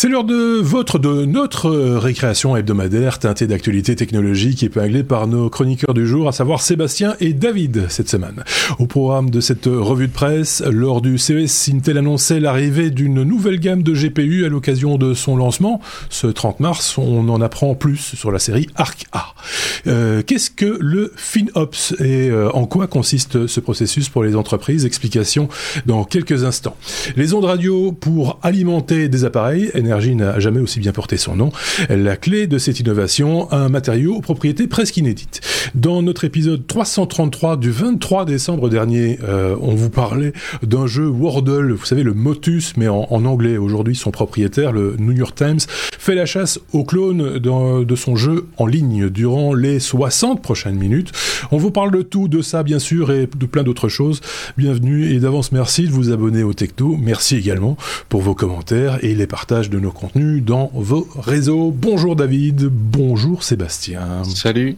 C'est l'heure de votre, de notre récréation hebdomadaire teintée d'actualités technologiques épinglée par nos chroniqueurs du jour, à savoir Sébastien et David cette semaine. Au programme de cette revue de presse, lors du CES, Intel annonçait l'arrivée d'une nouvelle gamme de GPU à l'occasion de son lancement. Ce 30 mars, on en apprend plus sur la série Arc A. Euh, Qu'est-ce que le FinOps et euh, en quoi consiste ce processus pour les entreprises? Explication dans quelques instants. Les ondes radio pour alimenter des appareils, énergie n'a jamais aussi bien porté son nom. La clé de cette innovation, un matériau aux propriétés presque inédites. Dans notre épisode 333 du 23 décembre dernier, euh, on vous parlait d'un jeu Wordle, vous savez le Motus, mais en, anglais. Aujourd'hui, son propriétaire, le New York Times, fait la chasse aux clones de son jeu en ligne durant les 60 prochaines minutes. On vous parle de tout, de ça bien sûr, et de plein d'autres choses. Bienvenue et d'avance merci de vous abonner au Techno. Merci également pour vos commentaires et les partages de nos contenus dans vos réseaux. Bonjour David, bonjour Sébastien. Salut.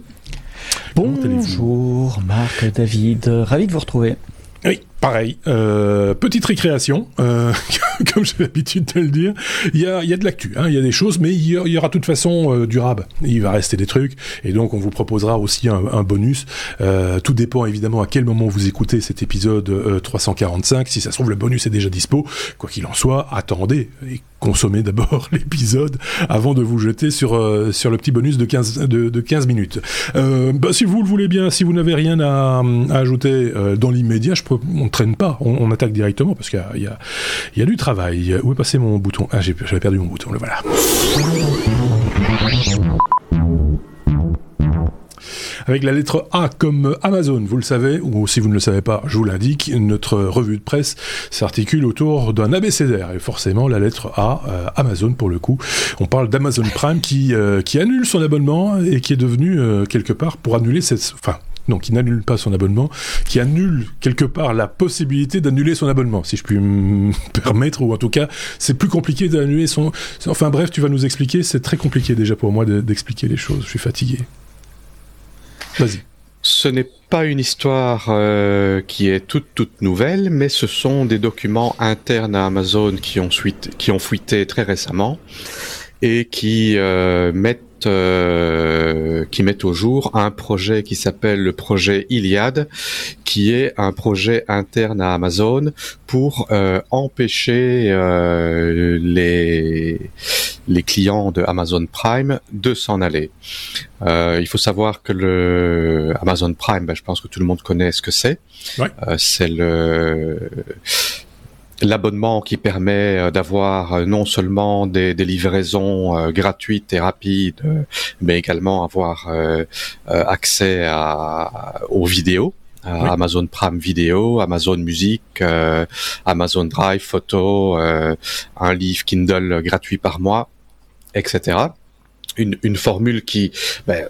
Bonjour Marc, David, ravi de vous retrouver. Oui, pareil. Euh, petite récréation, euh, comme j'ai l'habitude de le dire. Il y a, y a de l'actu, hein, il y a des choses, mais il y, aura de toute façon euh, du rab. Il va rester des trucs, et donc on vous proposera aussi un, bonus. Euh, tout dépend évidemment à quel moment vous écoutez cet épisode 345. Si ça se trouve, le bonus est déjà dispo. Quoi qu'il en soit, attendez et consommez d'abord l'épisode avant de vous jeter sur sur le petit bonus de 15 de, de 15 minutes. Bah, si vous le voulez bien, si vous n'avez rien à, à ajouter dans l'immédiat, je peux, traîne pas, on, attaque directement parce qu'il y, a, du travail. Où est passé mon bouton? Ah, j'avais perdu mon bouton, le voilà. avec la lettre A comme Amazon, vous le savez, ou si vous ne le savez pas, je vous l'indique, notre revue de presse s'articule autour d'un abécédaire, et forcément la lettre A, euh, Amazon pour le coup. On parle d'Amazon Prime qui, euh, annule son abonnement et qui est devenu euh, quelque part pour annuler cette... non, qui n'annule pas son abonnement, qui annule quelque part la possibilité d'annuler son abonnement, si je puis me permettre, ou en tout cas, c'est plus compliqué d'annuler son... Enfin bref, tu vas nous expliquer, c'est très compliqué déjà pour moi d'expliquer les choses, je suis fatigué. Vas-y. Ce n'est pas une histoire euh, qui est toute toute nouvelle, mais ce sont des documents internes à Amazon qui ont, fuité très récemment et qui euh, mettent euh, qui mettent au jour un projet qui s'appelle le projet Iliad, qui est un projet interne à Amazon pour euh, empêcher euh, les les clients de Amazon Prime de s'en aller. Euh, il faut savoir que le Amazon Prime, ben, je pense que tout le monde connaît ce que c'est. Ouais. Euh, c'est le l'abonnement qui permet euh, d'avoir euh, non seulement des, des livraisons euh, gratuites et rapides, mais également avoir accès à, aux vidéos. Oui. Amazon Prime Video, Amazon Musique, Amazon Drive, photo, un livre Kindle gratuit par mois, etc. Une, une formule qui, ben,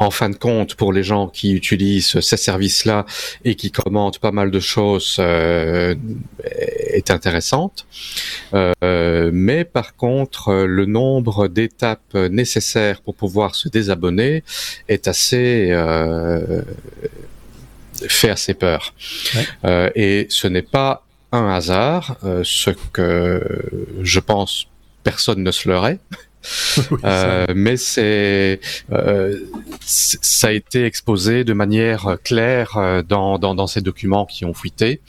en fin de compte, pour les gens qui utilisent ces services-là et qui commentent pas mal de choses, euh, est intéressante. Euh, mais par contre, le nombre d'étapes nécessaires pour pouvoir se désabonner est assez euh, fait assez peur. Ouais. Euh, et ce n'est pas un hasard, euh, ce que je pense personne ne se leurrait. Euh, mais c'est euh, ça a été exposé de manière claire euh, dans, dans, dans ces documents qui ont fuité.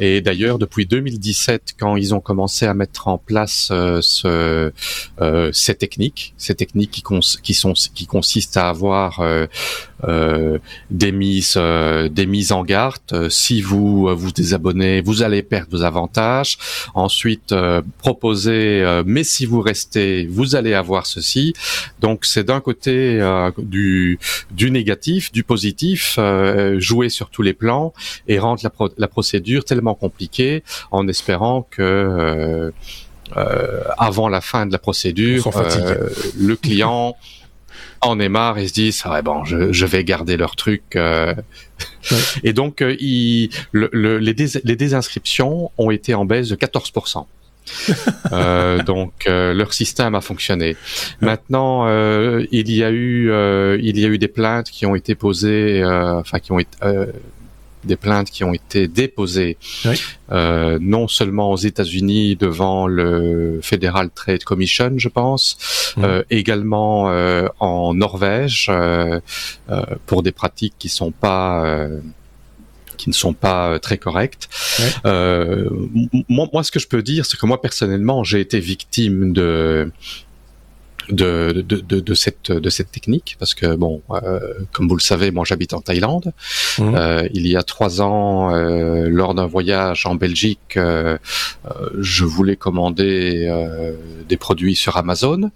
Et d'ailleurs, depuis 2017, quand ils ont commencé à mettre en place euh, ce, euh, ces techniques, ces techniques qui, cons qui, sont, qui consistent à avoir euh des mises, euh, des mises en garde. Euh, si vous vous désabonnez, vous allez perdre vos avantages. Ensuite, proposer, mais si vous restez, vous allez avoir ceci. Donc, c'est d'un côté du, du négatif, du positif, jouer sur tous les plans et rendre la, pro la procédure tellement compliqué en espérant que euh, euh, avant la fin de la procédure, euh, le client en est marre et se dit ah ouais, bon je, je vais garder leur truc euh. ouais. et donc il, le, le, les, dés, les désinscriptions ont été en baisse de 14%. euh, donc euh, leur système a fonctionné. Maintenant, euh, il y a eu il y a eu des plaintes qui ont été posées, enfin qui ont été des plaintes qui ont été déposées euh, non seulement aux États-Unis devant le Federal Trade Commission, je pense, euh, également euh, en Norvège pour des pratiques qui sont pas qui ne sont pas très correctes. moi, moi, ce que je peux dire, c'est que moi personnellement, j'ai été victime de de, de, de, de, cette, de cette technique parce que bon, euh, comme vous le savez, moi j'habite en Thaïlande. Mmh. Euh, il y a trois ans, euh, lors d'un voyage en Belgique, euh, euh, je voulais commander euh, des produits sur Amazon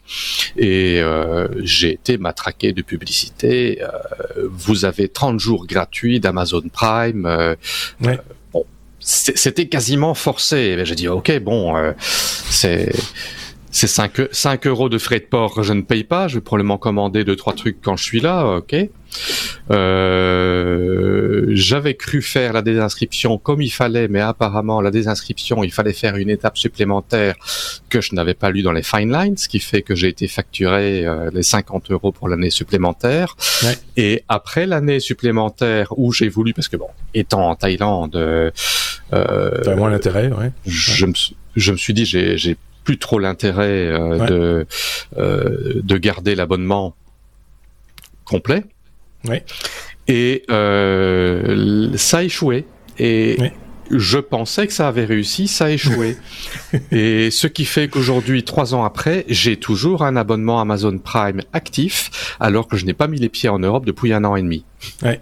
et j'ai été matraqué de publicité. vous avez 30 jours gratuits d'Amazon Prime. Ouais. bon, c'était quasiment forcé. J'ai dit ok, bon, c'est c'est 5, 5 euros de frais de port que je ne paye pas. Je vais probablement commander deux trois trucs quand je suis là, ok. Euh, j'avais cru faire la désinscription comme il fallait, mais apparemment la désinscription, il fallait faire une étape supplémentaire que je n'avais pas lu dans les fine lines, ce qui fait que j'ai été facturé euh, les 50 euros pour l'année supplémentaire. Ouais. Et après l'année supplémentaire où j'ai voulu, parce que bon, étant en Thaïlande, euh, moins l'intérêt, ouais. Je me je me suis dit j'ai plus trop l'intérêt euh, de euh, de garder l'abonnement complet. Ouais. Et euh, ça a échoué. Et je pensais que ça avait réussi, ça a échoué. et ce qui fait qu'aujourd'hui, trois ans après, j'ai toujours un abonnement Amazon Prime actif, alors que je n'ai pas mis les pieds en Europe depuis un an et demi. Ouais.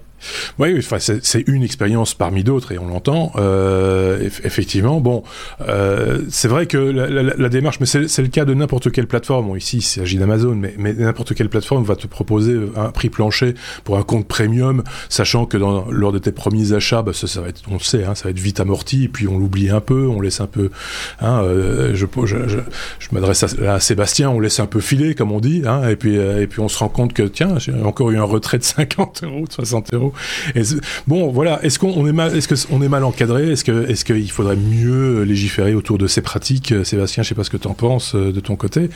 Oui, enfin, c'est une expérience parmi d'autres et on l'entend. Euh, effectivement, bon, euh, c'est vrai que la, la, la démarche, mais c'est le cas de n'importe quelle plateforme. Bon, ici, il s'agit d'Amazon, mais, mais n'importe quelle plateforme va te proposer un prix plancher pour un compte premium, sachant que dans, lors de tes premiers achats, bah, ça, ça va être, on le sait, hein, ça va être vite amorti, et puis on l'oublie un peu, on laisse un peu. Hein, euh, je je, je, je m'adresse à, à, Sébastien, on laisse un peu filer, comme on dit, hein, et puis et puis on se rend compte que tiens, j'ai encore eu un retrait de 50 euros, de 60 euros. Bon, voilà. Est-ce qu'on est mal, est-ce que on est mal encadré? Est-ce que, est-ce qu'il faudrait mieux légiférer autour de ces pratiques? Sébastien, je sais pas ce que tu en penses euh, de ton côté.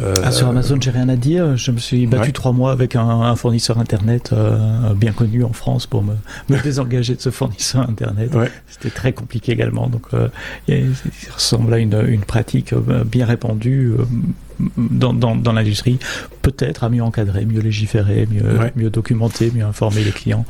Euh, ah, sur Amazon, j'ai rien à dire. Je me suis battu trois mois avec un, un fournisseur internet euh, bien connu en France pour me, me désengager de ce fournisseur internet. Ouais. C'était très compliqué également. Donc, euh, il ressemble à une, une pratique euh, bien répandue dans, dans, dans l'industrie, peut-être à mieux encadrer, mieux légiférer, mieux, ouais. mieux documenter, mieux informer les clients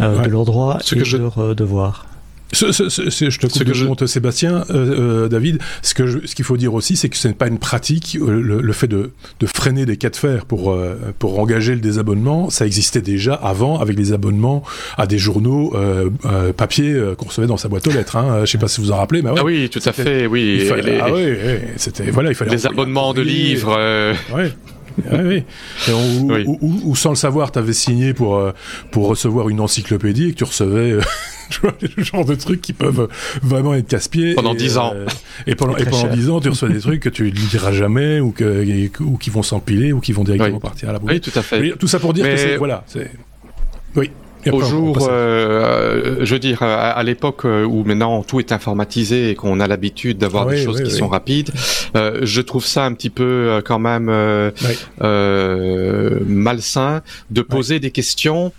euh, ouais. de leurs droits Ce et de je... leurs euh, devoirs. Ce, ce, ce, je te coupe de je... Sébastien, euh, euh, David. Ce que je, ce qu'il faut dire aussi, c'est que ce n'est pas une pratique. Euh, le, le, fait de, de freiner des cas de fer pour euh, pour engager le désabonnement, ça existait déjà avant avec les abonnements à des journaux euh, euh, papier qu'on recevait dans sa boîte aux lettres. Hein. Je sais pas si vous en rappelez, mais ouais, ah oui, tout à fait, oui. Fallait, les, ah oui, c'était voilà, il fallait les abonnements de livres. Ouais. oui, oui. Et on, oui. Ou, ou, ou, sans le savoir, tu avais signé pour, pour recevoir une encyclopédie et que tu recevais tu vois, le genre de trucs qui peuvent vraiment être casse-pieds. Pendant dix ans. Euh, et pendant, et pendant dix ans, tu reçois des trucs que tu ne diras jamais ou, que, ou qui vont s'empiler ou qui vont directement oui. partir à la boue. Oui, tout à fait. Tout ça pour dire Mais... que c'est, voilà, c'est, oui. Au jour, euh, je veux dire, à, à l'époque où maintenant tout est informatisé et qu'on a l'habitude d'avoir ah, des oui, choses oui, qui oui. sont rapides, euh, je trouve ça un petit peu euh, quand même euh, malsain de poser des questions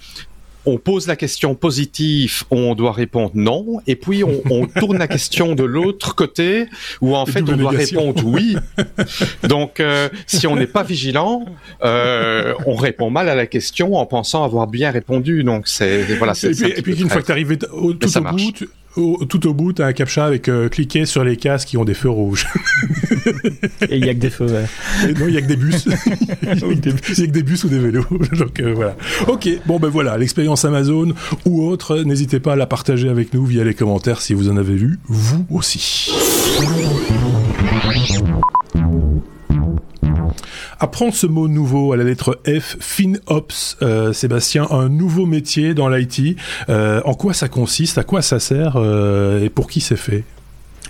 on pose la question positive, on doit répondre non, et puis on, on tourne la question de l'autre côté, où en fait on doit répondre oui. Donc euh, si on n'est pas vigilant, euh, on répond mal à la question en pensant avoir bien répondu. Donc c'est voilà. Et puis, et puis une fois que tu arrivé au, tout au bout, tu, au, tout au bout, tu as un captcha avec euh, cliquer sur les cases qui ont des feux rouges. Et il y a que des feux verts. Et non, il y a que des bus. Il y, a que des bus ou des vélos. Donc euh, voilà. Ok, bon ben voilà, l'expérience Amazon ou autre, n'hésitez pas à la partager avec nous via les commentaires si vous en avez vu, vous aussi. Apprendre ce mot nouveau à la lettre F, FinOps, euh, Sébastien, un nouveau métier dans l'IT. Euh, en quoi ça consiste? À quoi ça sert? Euh, Et pour qui c'est fait?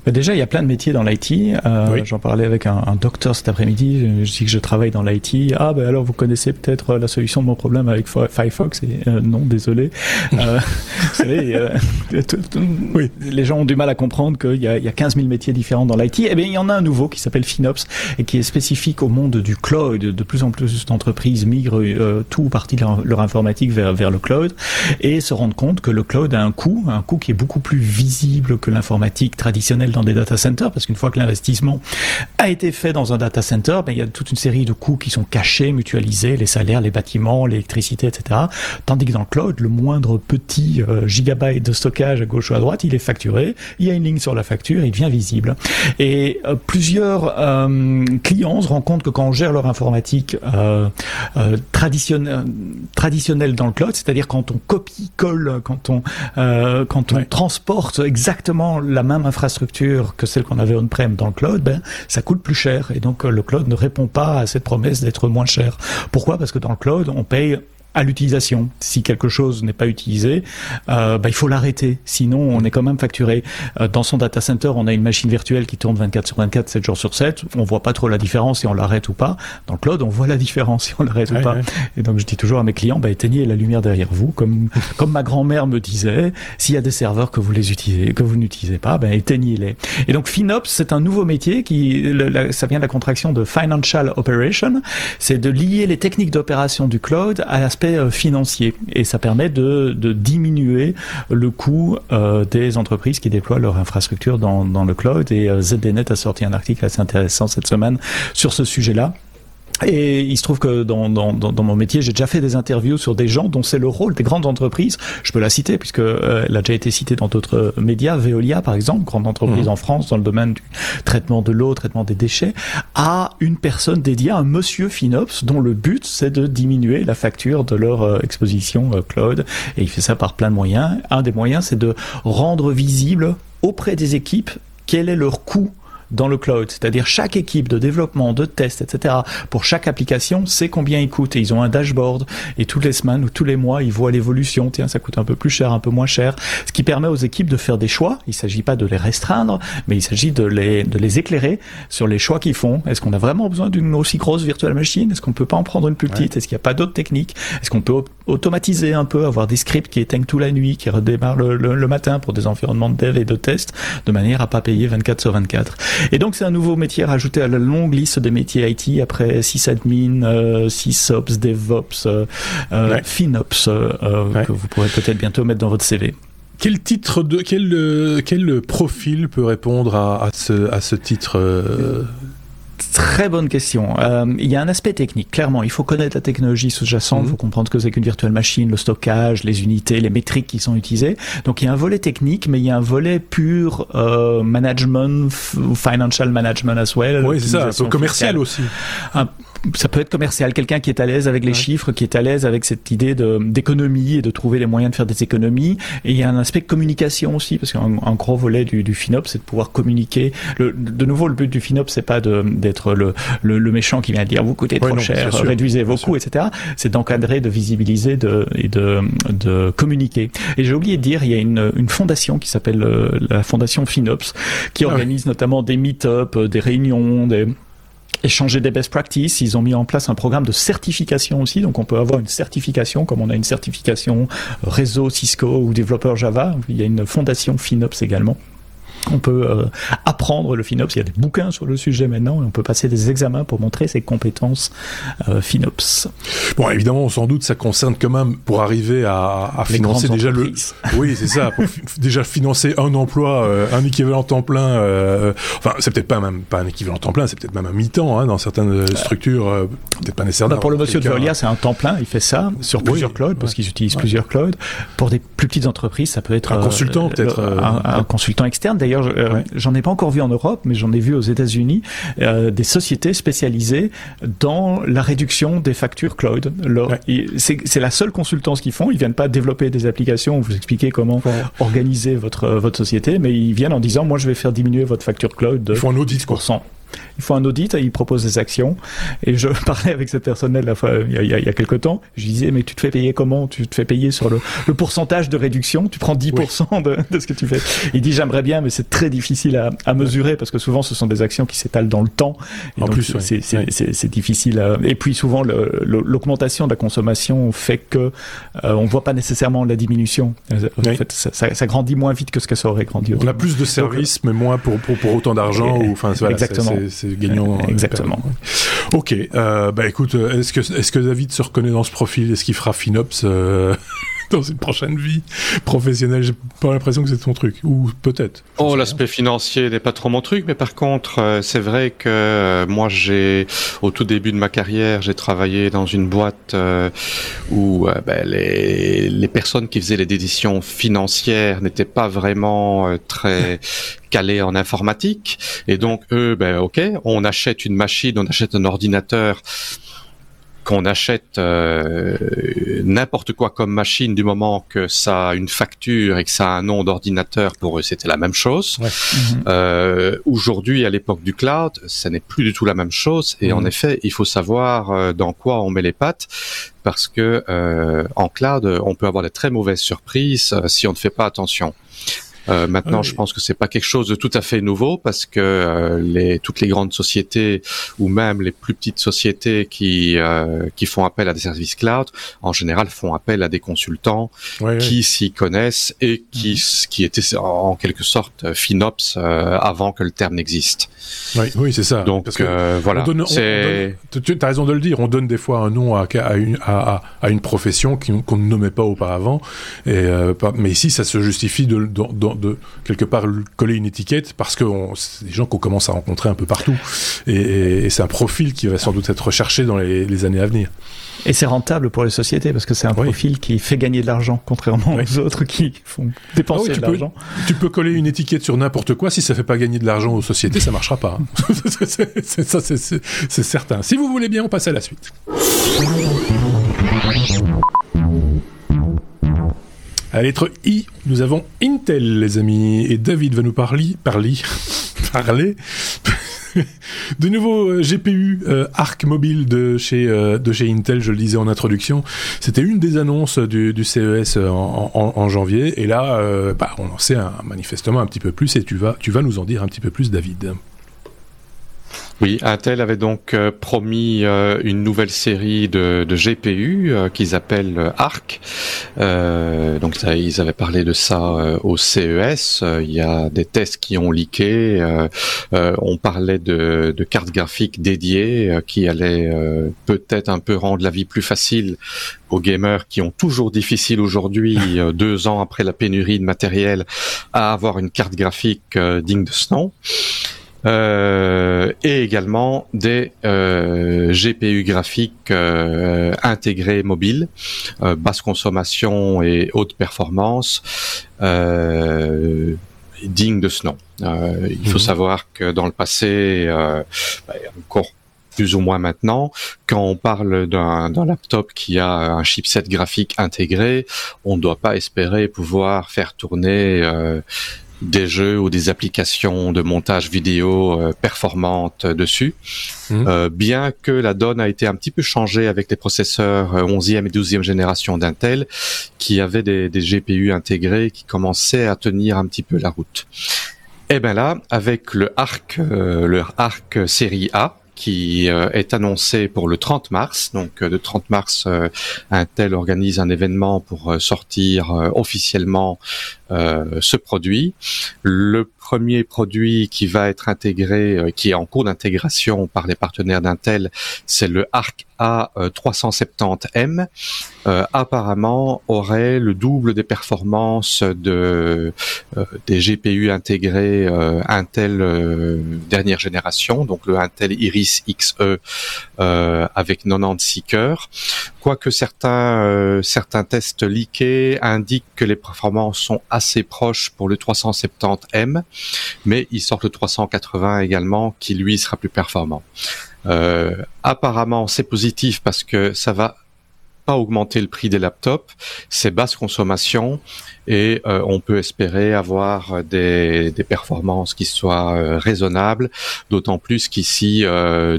Déjà, il y a plein de métiers dans l'IT. Euh, J'en parlais avec un, un docteur cet après-midi. Je dis que je travaille dans l'IT. Ah, ben alors vous connaissez peut-être la solution de mon problème avec Firefox. Et, euh, non, désolé. Euh, vous savez, euh, oui. les gens ont du mal à comprendre qu'il y, a, il y a 15 000 métiers différents dans l'IT. Eh bien, il y en a un nouveau qui s'appelle FinOps et qui est spécifique au monde du cloud. De plus en plus d'entreprises migrent euh, tout ou partie de leur, leur, informatique vers, vers le cloud et se rendent compte que le cloud a un coût, un coût qui est beaucoup plus visible que l'informatique traditionnelle dans des data centers, parce qu'une fois que l'investissement a été fait dans un data center, ben, il y a toute une série de coûts qui sont cachés, mutualisés, les salaires, les bâtiments, l'électricité, etc. Tandis que dans le cloud, le moindre petit euh, gigabyte de stockage à gauche ou à droite, il est facturé, il y a une ligne sur la facture, il devient visible. Et euh, plusieurs euh, clients se rendent compte que quand on gère leur informatique euh, euh, traditionnelle, traditionnelle dans le cloud, c'est-à-dire quand on copie-colle, quand on, quand on ouais. transporte exactement la même infrastructure que celle qu'on avait on-prem dans le cloud, ben, ça coûte plus cher. Et donc, le cloud ne répond pas à cette promesse d'être moins cher. Pourquoi? Parce que dans le cloud, on paye à l'utilisation. Si quelque chose n'est pas utilisé, euh, bah, il faut l'arrêter. Sinon, on est quand même facturé. Euh, dans son data center, on a une machine virtuelle qui tourne 24 sur 24, 7 jours sur 7. On voit pas trop la différence si on l'arrête ou pas. Dans le cloud, on voit la différence si on l'arrête ouais, ou pas. Ouais. Et donc, je dis toujours à mes clients, bah, éteignez la lumière derrière vous. Comme, comme ma grand-mère me disait, s'il y a des serveurs que vous les utilisez, que vous n'utilisez pas, bah, éteignez-les. Et donc, FinOps, c'est un nouveau métier qui, le, la, ça vient de la contraction de Financial Operation. C'est de lier les techniques d'opération du cloud à l'aspect financier et ça permet de, de diminuer le coût euh, des entreprises qui déploient leur infrastructure dans, dans le cloud et euh, ZDNet a sorti un article assez intéressant cette semaine sur ce sujet-là. Et il se trouve que dans, dans, dans mon métier, j'ai déjà fait des interviews sur des gens dont c'est le rôle des grandes entreprises. Je peux la citer puisque euh, elle a déjà été citée dans d'autres médias. Veolia, par exemple, grande entreprise mmh. en France dans le domaine du traitement de l'eau, traitement des déchets, a une personne dédiée, un monsieur FinOps, dont le but c'est de diminuer la facture de leur euh, exposition euh, cloud. Et il fait ça par plein de moyens. Un des moyens, c'est de rendre visible auprès des équipes quel est leur coût dans le cloud. C'est-à-dire chaque équipe de développement, de test, etc. Pour chaque application, c'est combien ils coûtent. Et ils ont un dashboard. Et toutes les semaines ou tous les mois, ils voient l'évolution. Tiens, ça coûte un peu plus cher, un peu moins cher. Ce qui permet aux équipes de faire des choix. Il ne s'agit pas de les restreindre, mais il s'agit de les, de les éclairer sur les choix qu'ils font. Est-ce qu'on a vraiment besoin d'une aussi grosse virtual machine? Est-ce qu'on peut pas en prendre une plus petite? Ouais. Est-ce qu'il n'y a pas d'autres techniques? Est-ce qu'on peut automatiser un peu, avoir des scripts qui éteignent toute la nuit, qui redémarrent le, le, le, matin pour des environnements de dev et de test, de manière à pas payer 24 sur 24. Et donc c'est un nouveau métier rajouté à la longue liste des métiers IT après sysadmin, euh, sysops, DevOps, euh, ouais. FinOps euh, ouais. que vous pourrez peut-être bientôt mettre dans votre CV. Quel titre de quel quel profil peut répondre à, à ce à ce titre Très bonne question. Euh, il y a un aspect technique, clairement. Il faut connaître la technologie sous-jacente, il mmh. faut comprendre que c'est qu'une virtuelle machine, le stockage, les unités, les métriques qui sont utilisées. Donc il y a un volet technique, mais il y a un volet pur euh, management, financial management as well. Oui, c'est ça, un peu commercial aussi. Un, ça peut être commercial, quelqu'un qui est à l'aise avec les ouais. chiffres, qui est à l'aise avec cette idée d'économie et de trouver les moyens de faire des économies. Et il y a un aspect communication aussi, parce qu'un gros volet du, du FinOps, c'est de pouvoir communiquer. Le, de nouveau, le but du FinOps, c'est pas d'être le, le, le, méchant qui vient dire vous coûtez trop ouais, non, cher, réduisez vos coûts, etc. C'est d'encadrer, de visibiliser de, et de, de communiquer. Et j'ai oublié de dire, il y a une, une fondation qui s'appelle euh, la fondation FinOps, qui ah organise ouais. notamment des meet-up, des réunions, des échanger des best practices. Ils ont mis en place un programme de certification aussi. Donc, on peut avoir une certification, comme on a une certification réseau Cisco ou développeur Java. Il y a une fondation FinOps également. On peut euh, apprendre le FinOps. Il y a des bouquins sur le sujet maintenant et on peut passer des examens pour montrer ses compétences euh, FinOps. Bon, évidemment, sans doute, ça concerne quand même pour arriver à, à financer déjà le. Oui, c'est ça. Pour déjà financer un emploi, euh, un équivalent temps plein. Euh, enfin, c'est peut-être pas même pas un équivalent temps plein, c'est peut-être même un mi-temps hein, dans certaines structures. peut-être pas nécessairement. Bah pour le monsieur de Veolia, c'est un temps plein. Il fait ça sur plusieurs oui, clouds parce qu'ils utilisent ouais. plusieurs clouds. Pour des plus petites entreprises, ça peut être un consultant, peut-être un, un, consultant externe. D'ailleurs, euh, ouais. j'en ai pas encore vu en Europe, mais j'en ai vu aux États-Unis euh, des sociétés spécialisées dans la réduction des factures cloud. Ouais. C'est la seule consultance qu'ils font. Ils viennent pas développer des applications ou vous expliquer comment ouais. organiser votre votre société, mais ils viennent en disant moi je vais faire diminuer votre facture cloud de Ils font un audit, 10%. Ils font un audit, ils proposent des actions. Et je parlais avec cette personne-là il, y a, il y a quelques temps. Je disais, mais tu te fais payer comment? Tu te fais payer sur le, le pourcentage de réduction? Tu prends 10% de, de, ce que tu fais. Il dit, j'aimerais bien, mais c'est très difficile à, à, mesurer parce que souvent, ce sont des actions qui s'étalent dans le temps. Et en donc, plus, c'est difficile. À... Et puis souvent, l'augmentation de la consommation fait que euh, on voit pas nécessairement la diminution. En fait, ça, ça, ça, grandit moins vite que ce que ça aurait grandi. On a plus de services, mais moins pour, pour, pour autant d'argent. Ou enfin, voilà, exactement. Gagnant. Exactement. Ok. Euh, bah écoute, est-ce que est-ce que David se reconnaît dans ce profil? Est-ce qu'il fera FinOps euh, dans une prochaine vie professionnelle. J'ai pas l'impression que c'est ton truc, ou peut-être. Oh, l'aspect financier n'est pas trop mon truc, mais par contre, euh, c'est vrai que euh, moi, j'ai au tout début de ma carrière, j'ai travaillé dans une boîte euh, où ben, les, les personnes qui faisaient les décisions financières n'étaient pas vraiment très calées en informatique, et donc eux, ben ok, on achète une machine, on achète un ordinateur qu'on achète euh, n'importe quoi comme machine du moment que ça a une facture et que ça a un nom d'ordinateur, pour eux c'était la même chose. Ouais. Euh, Aujourd'hui, à l'époque du cloud, ça n'est plus du tout la même chose. Et mmh. en effet, il faut savoir euh, dans quoi on met les pattes parce que euh, en cloud, on peut avoir des très mauvaises surprises euh, si on ne fait pas attention. Euh, maintenant, je pense que c'est pas quelque chose de tout à fait nouveau parce que euh, les, toutes les grandes sociétés ou même les plus petites sociétés qui euh, qui font appel à des services cloud, en général, font appel à des consultants qui s'y connaissent et qui mhm. qui étaient en quelque sorte FinOps avant que le terme n'existe. Oui, oui, c'est ça. Donc voilà. tu as raison de le dire. On donne des fois un nom à, à, une, à, à une profession qu'on ne nommait pas auparavant. Et, mais ici, ça se justifie de, de, de de quelque part coller une étiquette parce que c'est des gens qu'on commence à rencontrer un peu partout et, et c'est un profil qui va sans doute être recherché dans les, les années à venir. Et c'est rentable pour les sociétés parce que c'est un oui. profil qui fait gagner de l'argent, contrairement oui. aux autres qui font dépenser ah oui, de l'argent. Tu peux coller une étiquette sur n'importe quoi, si ça fait pas gagner de l'argent aux sociétés, ça marchera pas. ça, c'est certain. Si vous voulez bien, on passe à la suite. À lettre I, nous avons Intel, les amis, et David va nous parler, parler, parler de nouveau euh, GPU euh, Arc mobile de chez euh, de chez Intel, je le disais en introduction. C'était une des annonces du, CES en, janvier, et là, bah, on en sait un, manifestement un petit peu plus, et tu vas tu vas nous en dire un petit peu plus, David. Oui, Intel avait donc euh, promis euh, une nouvelle série de, de GPU euh, qu'ils appellent Arc. Euh, donc ça, ils avaient parlé de ça au CES. Il y a des tests qui ont leaké. on parlait de, de, cartes graphiques dédiées qui allaient peut-être un peu rendre la vie plus facile aux gamers qui ont toujours difficile aujourd'hui, deux ans après la pénurie de matériel, à avoir une carte graphique digne de ce nom. Euh, et également des euh, GPU graphiques euh, intégrés mobiles, euh, basse consommation et haute performance, euh, dignes de ce nom. Euh, il faut mmh. savoir que dans le passé, bah, encore plus ou moins maintenant, quand on parle d'un laptop qui a un chipset graphique intégré, on ne doit pas espérer pouvoir faire tourner des jeux ou des applications de montage vidéo euh, performantes dessus. Mmh. Euh, bien que la donne a été un petit peu changée avec les processeurs 11e euh, et 12e génération d'Intel, qui avaient des, des, GPU intégrés qui commençaient à tenir un petit peu la route. Et eh bien là, avec le Arc, euh, le Arc série A, qui euh, est annoncé pour le 30 mars. Donc le 30 mars, euh, Intel organise un événement pour sortir officiellement ce produit. Le premier produit qui va être intégré, qui est en cours d'intégration par les partenaires d'Intel, c'est le Arc A370M. Euh, apparemment aurait le double des performances de euh, des GPU intégrés euh, Intel dernière génération, donc le Intel Iris Xe avec 96 cœurs. Quoique certains certains tests leakés indiquent que les performances sont proches pour le 370M, mais ils sortent le 380 également, qui lui sera plus performant. Euh, apparemment, c'est positif parce que ça va pas augmenter le prix des laptops, c'est basse consommation et euh, on peut espérer avoir des, des performances qui soient euh, raisonnables, d'autant plus qu'ici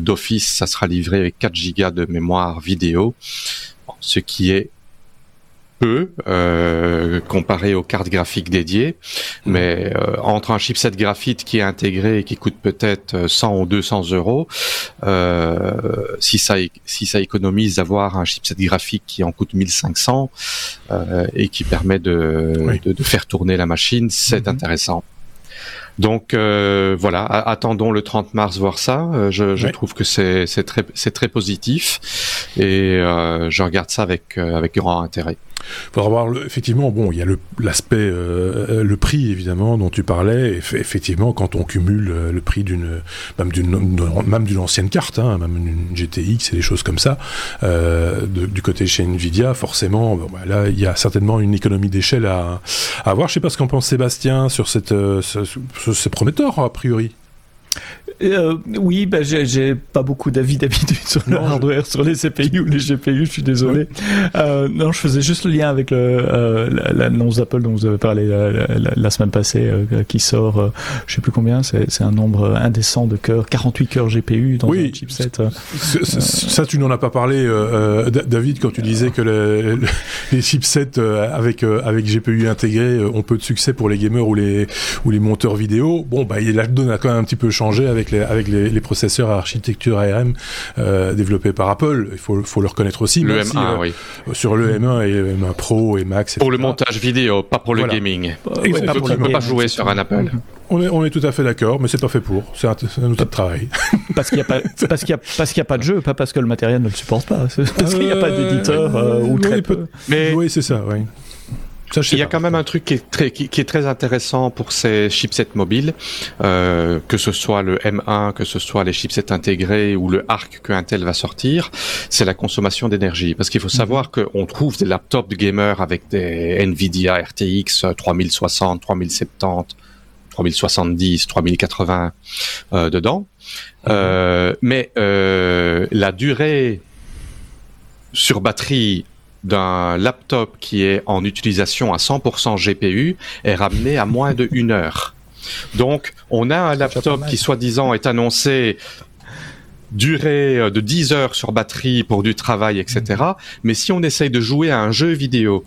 d'office ça sera livré avec 4 gigas de mémoire vidéo, ce qui est peu euh, comparé aux cartes graphiques dédiées, mais euh, entre un chipset graphite qui est intégré et qui coûte peut-être 100 ou 200 euros, euh, si ça si ça économise d'avoir un chipset graphique qui en coûte 1500 euh, et qui permet de, de, de, faire tourner la machine, c'est mm-hmm. intéressant. Donc euh, voilà, attendons le 30 mars voir ça. Euh, je, trouve que c'est très positif et euh, je regarde ça avec avec grand intérêt. Il faudra voir effectivement bon il y a l'aspect euh, le prix évidemment dont tu parlais effectivement quand on cumule le prix d'une même d'une ancienne carte hein, même une GTX et des choses comme ça euh, du côté chez Nvidia forcément bah, là il y a certainement une économie d'échelle à, à avoir je sais pas ce qu'en pense Sébastien sur cette ce, c'est prometteur a priori. Euh, oui, ben j'ai pas beaucoup d'avis d'habitude sur le hardware, sur les CPU ou les GPU, je suis désolé. Euh, non, je faisais juste le lien avec le, euh, l'annonce d'Apple dont vous avez parlé la, semaine passée, euh, qui sort, euh, je sais plus combien, c'est un nombre indécent de cœurs, 48 cœurs GPU dans oui, un chipset. Ça, tu n'en as pas parlé, David, quand tu disais que les, les chipsets avec avec GPU intégré ont peu de succès pour les gamers ou les ou les monteurs vidéo. Bon, bah, la donne a quand même un petit peu changé avec avec les, processeurs à architecture ARM euh, développés par Apple. Il faut, faut le reconnaître aussi. Le M1, euh, oui. Sur le M1 et le M1 Pro et Max. Pour le montage vidéo, pas pour le gaming. Il ne peut pas jouer sur un Apple. On est, on est tout à fait d'accord, mais c'est pas fait pour. C'est un, outil de travail. Parce qu'il n'y a pas, parce qu'il y a, parce qu'il y a pas de jeu, pas parce que le matériel ne le supporte pas. Parce qu'il n'y a pas d'éditeur euh, ou très peu. Mais oui, c'est ça. Oui. Il y a quand même un truc qui est très, qui, est très intéressant pour ces chipsets mobiles, euh, que ce soit le M1, que ce soit les chipsets intégrés ou le ARC que Intel va sortir, c'est la consommation d'énergie. Parce qu'il faut savoir mhm. qu'on trouve des laptops de gamers avec des Nvidia RTX 3060, 3070, 3070, 3080 euh, dedans. Mhm. Euh, mais euh, la durée sur batterie d'un laptop qui est en utilisation à 100% GPU est ramené à moins de une heure. Donc, on a un laptop qui, soi-disant, est annoncé durée euh, de 10 heures sur batterie pour du travail, etc. Mm. Mais si on essaye de jouer à un jeu vidéo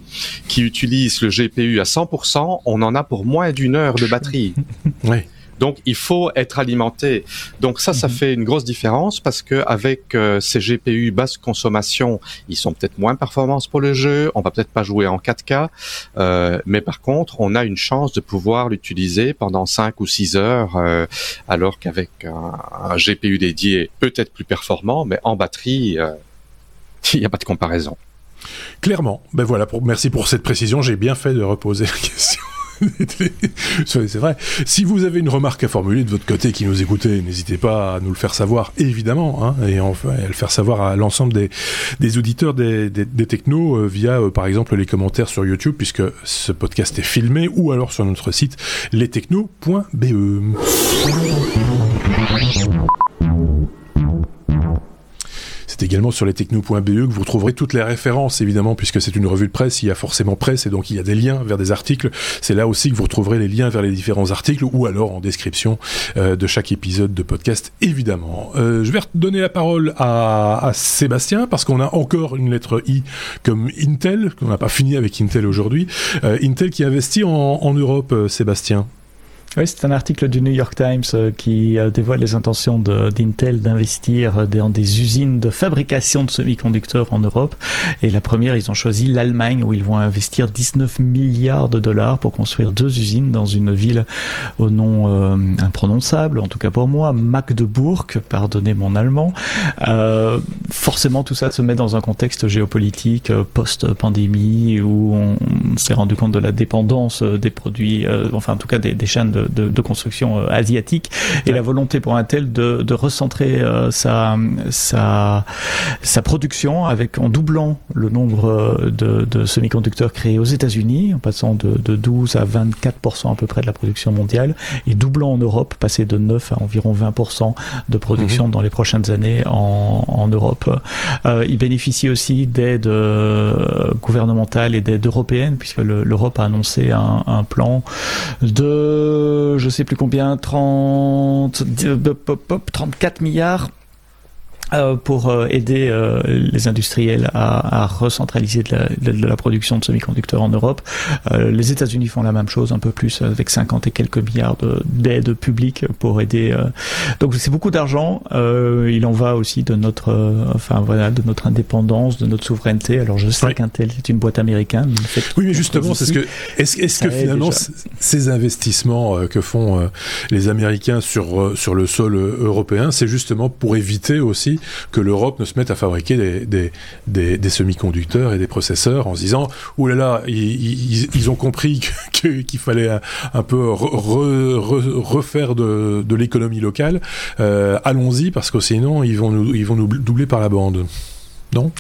qui utilise le GPU à 100%, on en a pour moins d'une heure de batterie. oui. Donc il faut être alimenté. Donc ça, ça mhm. fait une grosse différence parce que avec euh, ces GPU basse consommation, ils sont peut-être moins performants pour le jeu. On va peut-être pas jouer en 4K, euh, mais par contre, on a une chance de pouvoir l'utiliser pendant 5 ou 6 heures, euh, alors qu'avec un, GPU dédié peut-être plus performant, mais en batterie, il n'y a pas de comparaison. Clairement. Ben voilà. Pour, merci pour cette précision. J'ai bien fait de reposer la question. c'est vrai. Si vous avez une remarque à formuler de votre côté qui nous écoutez, n'hésitez pas à nous le faire savoir, évidemment, hein, et enfin, à le faire savoir à l'ensemble des, auditeurs des, technos euh, via, euh, par exemple, les commentaires sur YouTube, puisque ce podcast est filmé, ou alors sur notre site lestechno.be. C'est également sur lestechno.be que vous retrouverez toutes les références, évidemment, puisque c'est une revue de presse, il y a forcément presse, et donc il y a des liens vers des articles. C'est là aussi que vous retrouverez les liens vers les différents articles, ou alors en description euh, de chaque épisode de podcast, évidemment. Euh, je vais donner la parole à, Sébastien, parce qu'on a encore une lettre I comme Intel, qu'on n'a pas fini avec Intel aujourd'hui. Euh, Intel qui investit en Europe, Sébastien. Oui, c'est un article du New York Times euh, qui euh, dévoile les intentions d'Intel d'investir dans des usines de fabrication de semi-conducteurs en Europe. Et la première, ils ont choisi l'Allemagne où ils vont investir 19 milliards de dollars pour construire deux usines dans une ville au nom euh, imprononçable, en tout cas pour moi, Magdebourg, pardonnez mon allemand. Euh, forcément, tout ça se met dans un contexte géopolitique post-pandémie où on s'est rendu compte de la dépendance des produits, enfin en tout cas des chaînes de de, de, de construction asiatique et la volonté pour Intel de, de recentrer sa, sa, sa production avec en doublant le nombre de, de semi-conducteurs créés aux États-Unis, en passant de, de 12 à 24% à peu près de la production mondiale, et doublant en Europe, passer de 9 à environ 20% de production mhm. dans les prochaines années en, en Europe. Euh, il bénéficie aussi d'aides euh, gouvernementales et d'aides européennes, puisque l'Europe a annoncé un, un, plan de, je sais plus combien, 30, 34 milliards euh, pour euh, aider euh, les industriels à, à recentraliser de la, de la, production de semi-conducteurs en Europe. les États-Unis font la même chose, un peu plus, avec 50 et quelques milliards d'aides publiques pour aider. donc c'est beaucoup d'argent. il en va aussi de notre, enfin voilà, de notre indépendance, de notre souveraineté. Alors je sais qu'Intel est une boîte américaine. oui, mais justement, c'est ce que est-ce est que finalement ces investissements que font les Américains sur sur le sol européen, c'est justement pour éviter aussi que l'Europe ne se mette à fabriquer des, semi-conducteurs et des processeurs en se disant ouh là là, ils, ont compris qu'il fallait un, peu refaire de, l'économie locale. Euh, Allons-y parce que sinon ils vont nous, ils vont nous doubler par la bande. Non?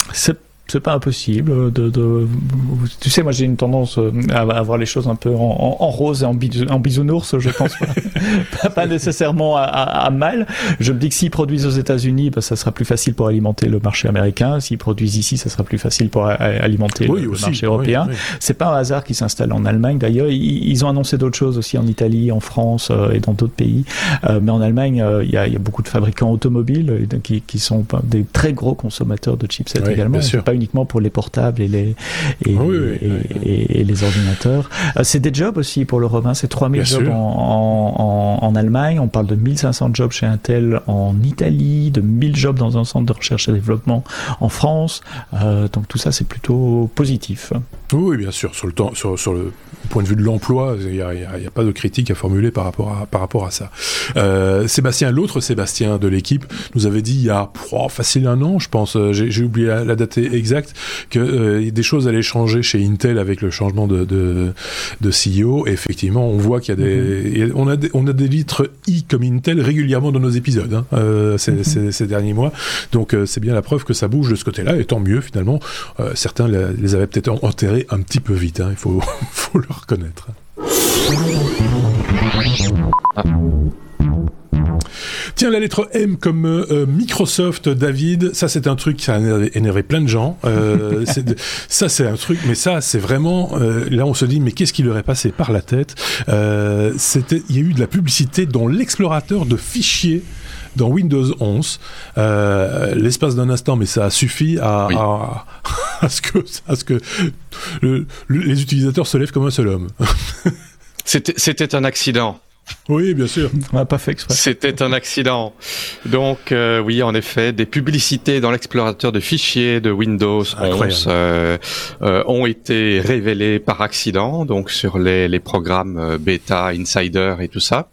Pas impossible de, de, tu sais moi j'ai une tendance euh, à avoir les choses un peu en, en, rose et en, en, bisounours je pense pas, pas nécessairement à, à, mal. Je me dis que s'ils produisent aux États-Unis bah, ça sera plus facile pour alimenter le marché américain. S'ils produisent ici ça sera plus facile pour alimenter le, marché européen. c'est pas un hasard qu'ils s'installent en Allemagne. D'ailleurs ils, ils, ont annoncé d'autres choses aussi en Italie en France euh, et dans d'autres pays. Euh, mais en Allemagne il y, a, y, a, beaucoup de fabricants automobiles qui, qui, sont des très gros consommateurs de chipsets également uniquement pour les portables et les, et, et, les ordinateurs. C'est des jobs aussi pour le Romain, c'est 3000 jobs en, en, en, Allemagne, on parle de 1500 jobs chez Intel en Italie, de 1000 jobs dans un centre de recherche et développement en France. Euh, donc tout ça, c'est plutôt positif. Oui, bien sûr. Sur le, temps, sur, sur le point de vue de l'emploi, il n'y a, a, pas de critique à formuler par rapport à, par rapport à ça. Euh, Sébastien, l'autre Sébastien de l'équipe, nous avait dit il y a oh, facile un an, je pense, euh, j'ai oublié la, la, date exacte, que euh, des choses allaient changer chez Intel avec le changement de, de, de CEO. Et effectivement, on voit qu'il y a des, mhm. on a des, on a des litres I comme Intel régulièrement dans nos épisodes hein, euh, ces, mhm. ces, ces, derniers mois. Donc euh, c'est bien la preuve que ça bouge de ce côté-là, et tant mieux finalement. certains les avaient peut-être enterrés un petit peu vite, hein, il faut, faut le reconnaître. Tiens, la lettre M comme euh, Microsoft, David, ça c'est un truc qui a énervé plein de gens. Euh, ça c'est un truc, mais ça c'est vraiment, euh, là on se dit, mais qu'est-ce qui leur est passé par la tête? Il y a eu de la publicité dans l'explorateur de fichiers dans Windows 11 euh, l'espace d'un instant, mais ça a suffi à, à, à ce que, à ce que le, les utilisateurs se lèvent comme un seul homme. C'était un accident. Oui, bien sûr. On n'a pas fait exprès. C'était un accident. Donc, euh, oui, en effet, des publicités dans l'explorateur de fichiers de Windows 11 euh, euh, ont été révélées par accident, donc sur les, les programmes euh, Beta, Insider et tout ça.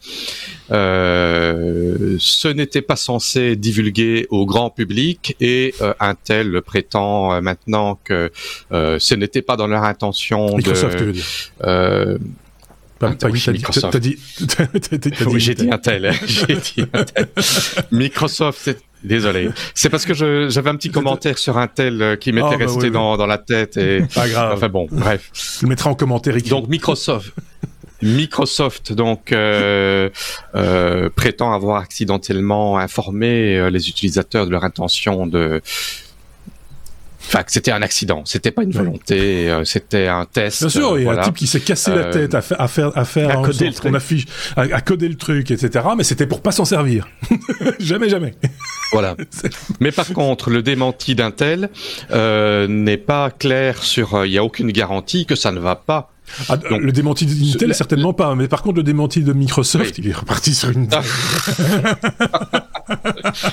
Euh, ce n'était pas censé divulguer au grand public et Intel prétend maintenant que ce n'était pas dans leur intention Microsoft, de... Tu veux dire. Oui, Microsoft. T'as dit, oui, j'ai dit Intel. j'ai dit Intel. Microsoft, désolé. C'est parce que j'avais un petit commentaire sur Intel euh, qui m'était oh, bah resté oui, dans, dans la tête et. Pas grave. Enfin bon, bref. Je le mettrai en commentaire écrit. Donc Microsoft. Microsoft donc euh, euh, prétend avoir accidentellement informé les utilisateurs de leur intention de Enfin, c'était un accident, c'était pas une volonté, euh, c'était un test. Bien sûr, il y a un type qui s'est cassé la tête à, faire, à faire, à faire, à coder, le truc. Affiche, à, à coder le truc, etc. Mais c'était pour pas s'en servir. jamais, jamais. Voilà. Mais par contre, le démenti d'Intel euh, n'est pas clair sur. Euh, il n'y a aucune garantie que ça ne va pas ah, Donc, le démenti d'Intel, certainement pas. Mais par contre, le démenti de Microsoft, oui. il est reparti sur une. Ah.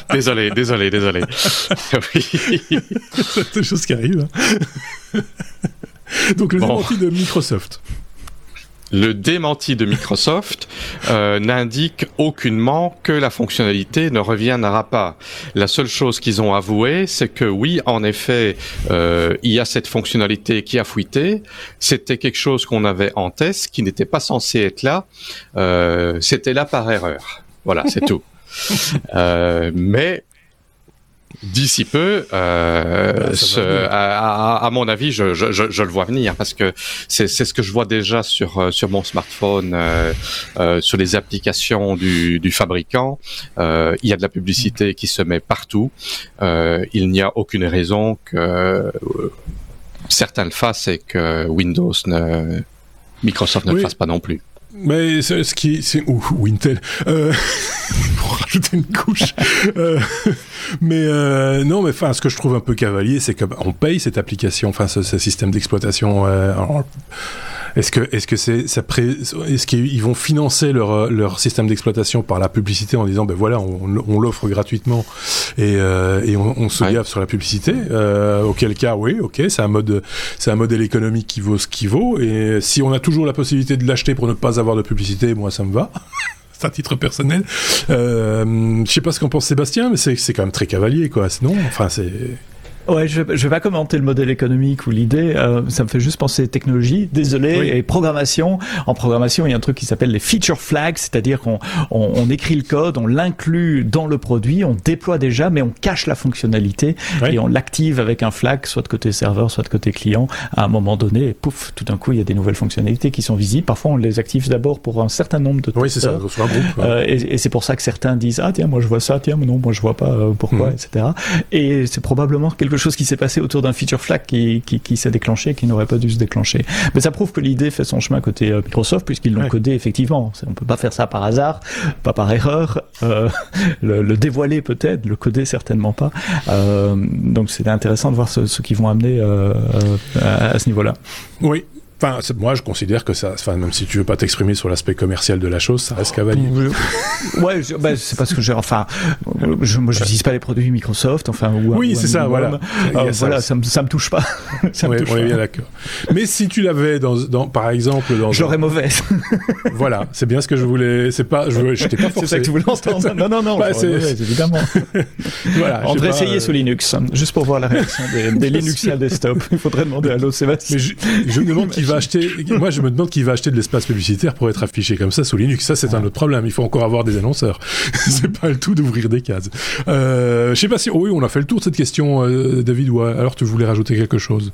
désolé, désolé, désolé. oui. C'est des choses qui arrivent. Hein. Donc le bon. démenti de Microsoft. Le démenti de Microsoft euh, n'indique aucunement que la fonctionnalité ne reviendra pas. La seule chose qu'ils ont avoué, c'est que oui, en effet, euh, il y a cette fonctionnalité qui a fuité. C'était quelque chose qu'on avait en test, qui n'était pas censé être là. Euh, C'était là par erreur. Voilà, c'est tout. Euh, mais d'ici peu, euh, ce, à, à, mon avis, je, je, je, le vois venir parce que c'est ce que je vois déjà sur euh, sur mon smartphone, euh, euh, sur les applications du, du fabricant. Il y a de la publicité qui se met partout. Il n'y a aucune raison que certains le fassent et que Windows ne Microsoft ne le fasse pas non plus. Mais ce qui c'est ou, Intel pour rajouter une couche. euh, mais euh, non, mais enfin, ce que je trouve un peu cavalier, c'est qu'on paye cette application, enfin, ce, ce système d'exploitation. Euh, est-ce que, est-ce que c'est, ça pré... est-ce qu'ils vont financer leur, leur système d'exploitation par la publicité en disant, ben voilà, on, on l'offre gratuitement et, et on, on se ouais. sur la publicité. Auquel cas, oui, ok, c'est un mode, c'est un modèle économique qui vaut ce qui vaut. Et si on a toujours la possibilité de l'acheter pour ne pas avoir de publicité, moi, ça me va. un titre personnel. Euh, je sais pas ce qu'en pense Sébastien, mais c'est, c'est quand même très cavalier, quoi. Sinon, enfin, c'est. Ouais, je, je vais pas commenter le modèle économique ou l'idée. Euh, ça me fait juste penser technologie. Désolé. Oui. Et programmation. En programmation, il y a un truc qui s'appelle les feature flags, c'est-à-dire qu'on on, on, écrit le code, on l'inclut dans le produit, on déploie déjà, mais on cache la fonctionnalité oui. et on l'active avec un flag, soit de côté serveur, soit de côté client. À un moment donné, et pouf, tout d'un coup, il y a des nouvelles fonctionnalités qui sont visibles. Parfois, on les active d'abord pour un certain nombre de Oui, c'est ça. Sur un groupe. Ouais. Euh, et, et c'est pour ça que certains disent ah tiens, moi je vois ça, tiens, mais non, moi je vois pas euh, pourquoi, mmh. etc. Et c'est probablement quelque chose qui s'est passé autour d'un feature flag qui, qui, qui s'est déclenché, qui n'aurait pas dû se déclencher. Mais ça prouve que l'idée fait son chemin côté euh, Microsoft, puisqu'ils l'ont ouais. codé effectivement. On peut pas faire ça par hasard, pas par erreur. Euh, le, le, dévoiler peut-être, le coder certainement pas. Euh, donc c'est intéressant de voir ce, ce qu'ils vont amener euh, à, à ce niveau-là. Oui, Enfin, moi, je considère que ça, enfin, même si tu veux pas t'exprimer sur l'aspect commercial de la chose, ça reste cavalier. ouais, bah, c'est parce que j'ai, enfin, je, moi, je n'utilise pas les produits Microsoft, enfin, ou oui, c'est ça, voilà. Euh, voilà, ça, me, ça me touche pas. ça me touche on est bien d'accord. Mais si tu l'avais dans, dans, par exemple, dans, j'aurais un... mauvaise. voilà, c'est bien ce que je voulais. C'est pas, je, je t'ai pas forcé. c'est ça que tu voulais entendre. Non, non, non. Bah, mauvaise, évidemment. voilà. On devrait essayer euh... sous Linux, juste pour voir la réaction des, des Linuxiens desktop. Il faudrait demander à l'eau Sébastien. Mais je, je me demande qui va acheter. Moi, je me demande qui va acheter de l'espace publicitaire pour être affiché comme ça sous Linux. Ça, c'est ouais. un autre problème. Il faut encore avoir des annonceurs. c'est pas le tout d'ouvrir des cases. Euh, je sais pas si. Oh oui, on a fait le tour de cette question, euh, David. Ou alors tu voulais rajouter quelque chose?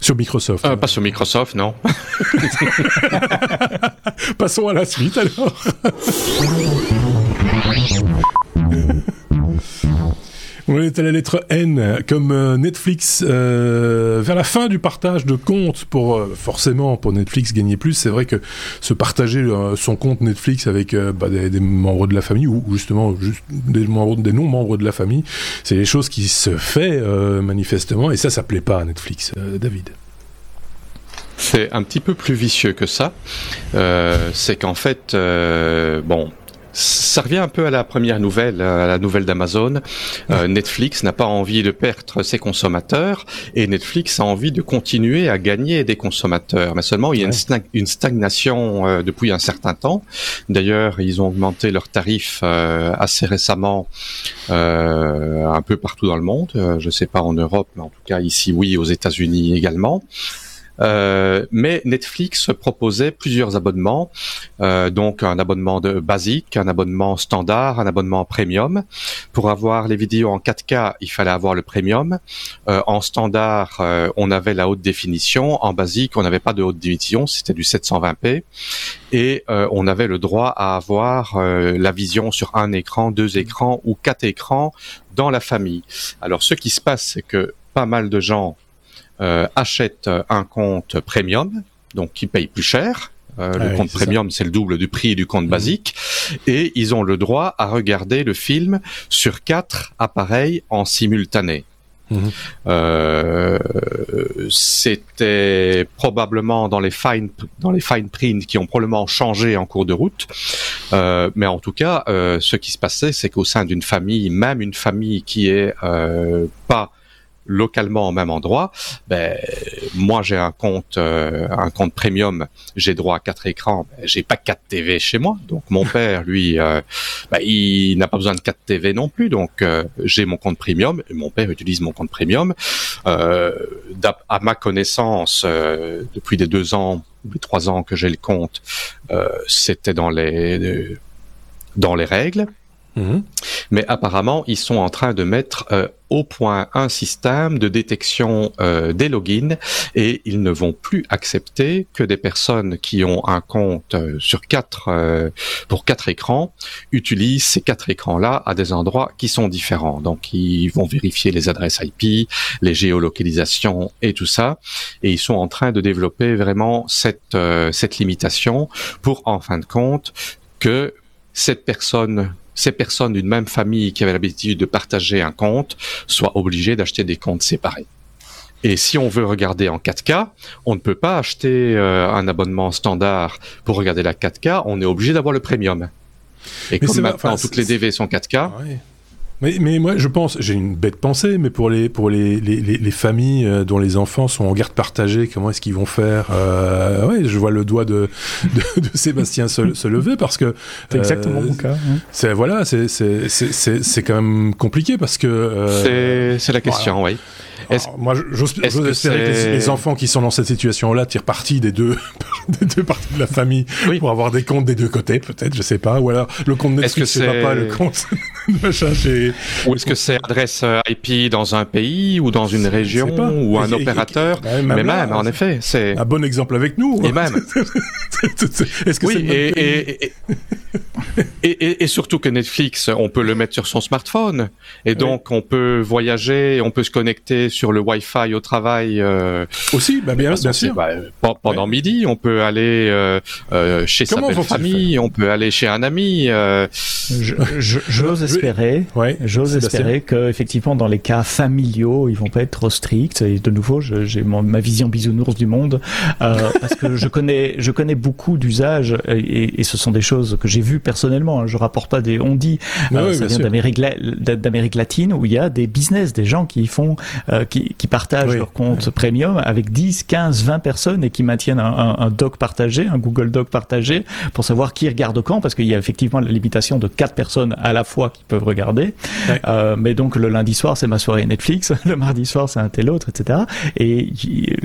Sur Microsoft euh, Pas sur Microsoft, non. Passons à la suite alors. On est à la lettre N, comme euh, Netflix, euh, vers la fin du partage de comptes, pour euh, forcément pour Netflix gagner plus, c'est vrai que se partager son compte Netflix avec bah, des, membres de la famille ou justement juste des membres, des non-membres de la famille, c'est des choses qui se fait manifestement et ça, ça plaît pas à Netflix, David. C'est un petit peu plus vicieux que ça. c'est qu'en fait, bon, ça revient un peu à la première nouvelle, à la nouvelle d'Amazon. Euh, Netflix n'a pas envie de perdre ses consommateurs et Netflix a envie de continuer à gagner des consommateurs. Mais seulement, il y a une, une stagnation euh, depuis un certain temps. D'ailleurs, ils ont augmenté leurs tarifs euh, assez récemment euh, un peu partout dans le monde. Euh, je ne sais pas en Europe, mais en tout cas ici, oui, aux États-Unis également. Euh, mais Netflix proposait plusieurs abonnements, euh, donc un abonnement de basique, un abonnement standard, un abonnement premium. Pour avoir les vidéos en 4K, il fallait avoir le premium. Euh, en standard, euh, on avait la haute définition. En basique, on n'avait pas de haute définition, c'était du 720p. Et euh, on avait le droit à avoir la vision sur un écran, deux écrans ou quatre écrans dans la famille. Alors, ce qui se passe, c'est que pas mal de gens euh, achètent un compte premium, donc qui paye plus cher. Euh, ah le oui, compte premium, c'est le double du prix du compte mmh. basique. Et ils ont le droit à regarder le film sur quatre appareils en simultané. Mmh. Euh, C'était probablement dans les fine dans les fine print qui ont probablement changé en cours de route, euh, mais en tout cas, euh, ce qui se passait, c'est qu'au sein d'une famille, même une famille qui est euh, pas localement au même endroit, ben, moi j'ai un compte, euh, un compte premium, j'ai droit à quatre écrans. J'ai pas quatre TV chez moi, donc mon père, lui, euh, bah, il n'a pas besoin de quatre TV non plus. Donc j'ai mon compte premium. Et mon père utilise mon compte premium. à ma connaissance, depuis les deux ans ou les trois ans que j'ai le compte, c'était dans les dans les règles. Mhm. Mais apparemment, ils sont en train de mettre euh, au point un système de détection euh, des logins et ils ne vont plus accepter que des personnes qui ont un compte euh, sur quatre pour quatre écrans utilisent ces quatre écrans-là à des endroits qui sont différents. Donc, ils vont vérifier les adresses IP, les géolocalisations et tout ça. Et ils sont en train de développer vraiment cette cette limitation pour, en fin de compte, que cette personne ces personnes d'une même famille qui avaient l'habitude de partager un compte soient obligées d'acheter des comptes séparés. Et si on veut regarder en 4K, on ne peut pas acheter euh, un abonnement standard pour regarder la 4K, on est obligé d'avoir le premium. Et comme maintenant toutes les DV sont 4K, mais, mais moi, je pense, j'ai une bête pensée, mais pour les pour les, les, les, familles euh, dont les enfants sont en garde partagée, comment est-ce qu'ils vont faire euh, Ouais, je vois le doigt de, de, de Sébastien se, se, lever parce que c'est exactement mon cas. Hein. C'est voilà, c'est c'est c'est quand même compliqué parce que euh, c'est la question, oui moi, j'ose espérer que, les enfants qui sont dans cette situation-là tirent parti des deux, des deux parties de la famille pour avoir des comptes des deux côtés, peut-être, je sais pas. Ou alors le compte Netflix chez papa, le compte machin chez. Ou est-ce que c'est adresse euh, IP dans un pays ou dans une région ou un opérateur bah, Mais même, en effet, c'est un bon exemple avec nous. Et même. est-ce que oui, et, et, et, surtout que Netflix, on peut le mettre sur son smartphone et donc on peut voyager, on peut se connecter sur le Wi-Fi au travail. Euh, Aussi, bah bien, bien sûr. Bah, pendant midi, on peut aller euh, euh, chez sa belle famille, on peut aller chez un ami. J'ose espérer, ouais, j'ose espérer que effectivement dans les cas familiaux, ils vont pas être trop stricts. Et de nouveau, j'ai ma vision bisounours du monde parce que je connais, je connais beaucoup d'usages et, et, ce sont des choses que j'ai vues personnellement. Hein. Je rapporte pas des on dit. ça vient d'Amérique latine où il y a des business, des gens qui font qui, qui partagent leur compte premium avec 10, 15, 20 personnes et qui maintiennent un, un, doc partagé, un Google Doc partagé pour savoir qui regarde quand, parce qu'il y a effectivement la limitation de 4 personnes à la fois qui peuvent regarder. Euh, mais donc le lundi soir, c'est ma soirée Netflix, le mardi soir, c'est un tel autre, etc. Et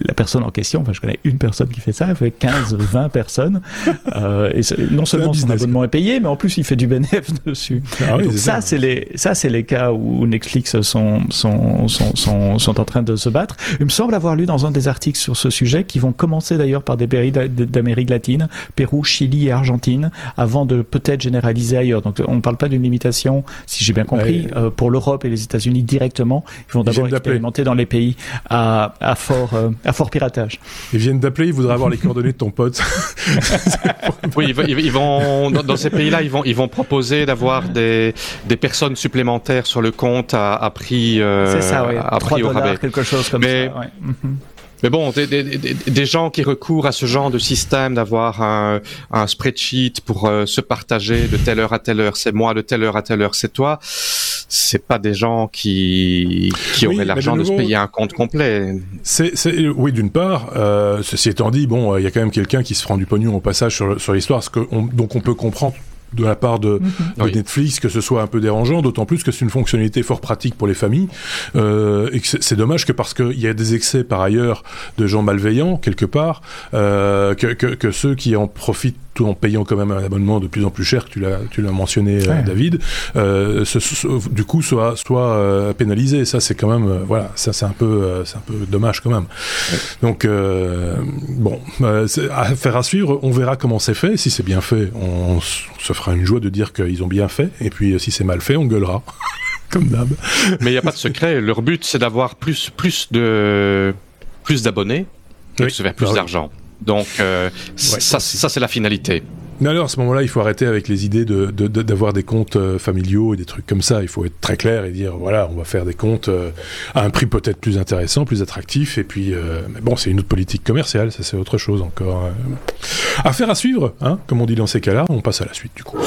la personne en question, enfin je connais une personne qui fait ça, elle fait 15, 20 personnes. Euh, et non seulement son abonnement est payé, mais en plus il fait du bénéfice dessus. Ah donc ça, c'est les, ça c'est les cas où Netflix sont, sont, sont, sont sont en train de se battre. Il me semble avoir lu dans un des articles sur ce sujet qui vont commencer d'ailleurs par des pays d'Amérique latine, Pérou, Chili et Argentine, avant de peut-être généraliser ailleurs. Donc on ne parle pas d'une limitation, si j'ai bien compris, euh, pour l'Europe et les États-Unis directement. Ils vont d'abord expérimenter dans les pays à, à fort euh, à fort piratage. Ils viennent d'appeler, ils voudraient avoir les coordonnées de ton pote. oui, ils vont dans, ces pays-là, ils vont ils vont proposer d'avoir des des personnes supplémentaires sur le compte à, à prix euh, ça, à prix quelque chose comme mais, ça. Mais bon, des, des, des, gens qui recourent à ce genre de système d'avoir un, un, spreadsheet pour euh, se partager de telle heure à telle heure, c'est moi, de telle heure à telle heure, c'est toi. C'est pas des gens qui qui auraient l'argent de, se payer un compte complet. C'est oui, d'une part. Euh, ceci étant dit, bon, il y a quand même quelqu'un qui se prend du pognon au passage sur, sur l'histoire, donc on peut comprendre de la part de, mhm. Netflix que ce soit un peu dérangeant, d'autant plus que c'est une fonctionnalité fort pratique pour les familles. Euh, et que c'est dommage que parce qu'il y a des excès par ailleurs de gens malveillants quelque part, euh, que, que, que, ceux qui en profitent tout en payant quand même un abonnement de plus en plus cher, tu l'as, tu l'as mentionné, euh, David, euh, ce, du coup soit, soit euh, pénalisé. Ça, c'est quand même, euh, voilà, ça c'est un peu, c'est un peu dommage quand même. Donc bon, à faire à suivre. On verra comment c'est fait. Si c'est bien fait, on, on se fera une joie de dire qu'ils ont bien fait. Et puis si c'est mal fait, on gueulera. comme d'hab. Mais il n'y a pas de secret. Leur but, c'est d'avoir plus, plus de, plus d'abonnés et de se faire plus bah d'argent. Donc euh, ça, ça c'est la finalité. Mais alors à ce moment-là, il faut arrêter avec les idées de, d'avoir des comptes euh, familiaux et des trucs comme ça. Il faut être très clair et dire voilà, on va faire des comptes euh, à un prix peut-être plus intéressant, plus attractif. Et puis, mais bon, c'est une autre politique commerciale, ça c'est autre chose encore. Affaire à suivre, hein, comme on dit dans ces cas-là. On passe à la suite du coup.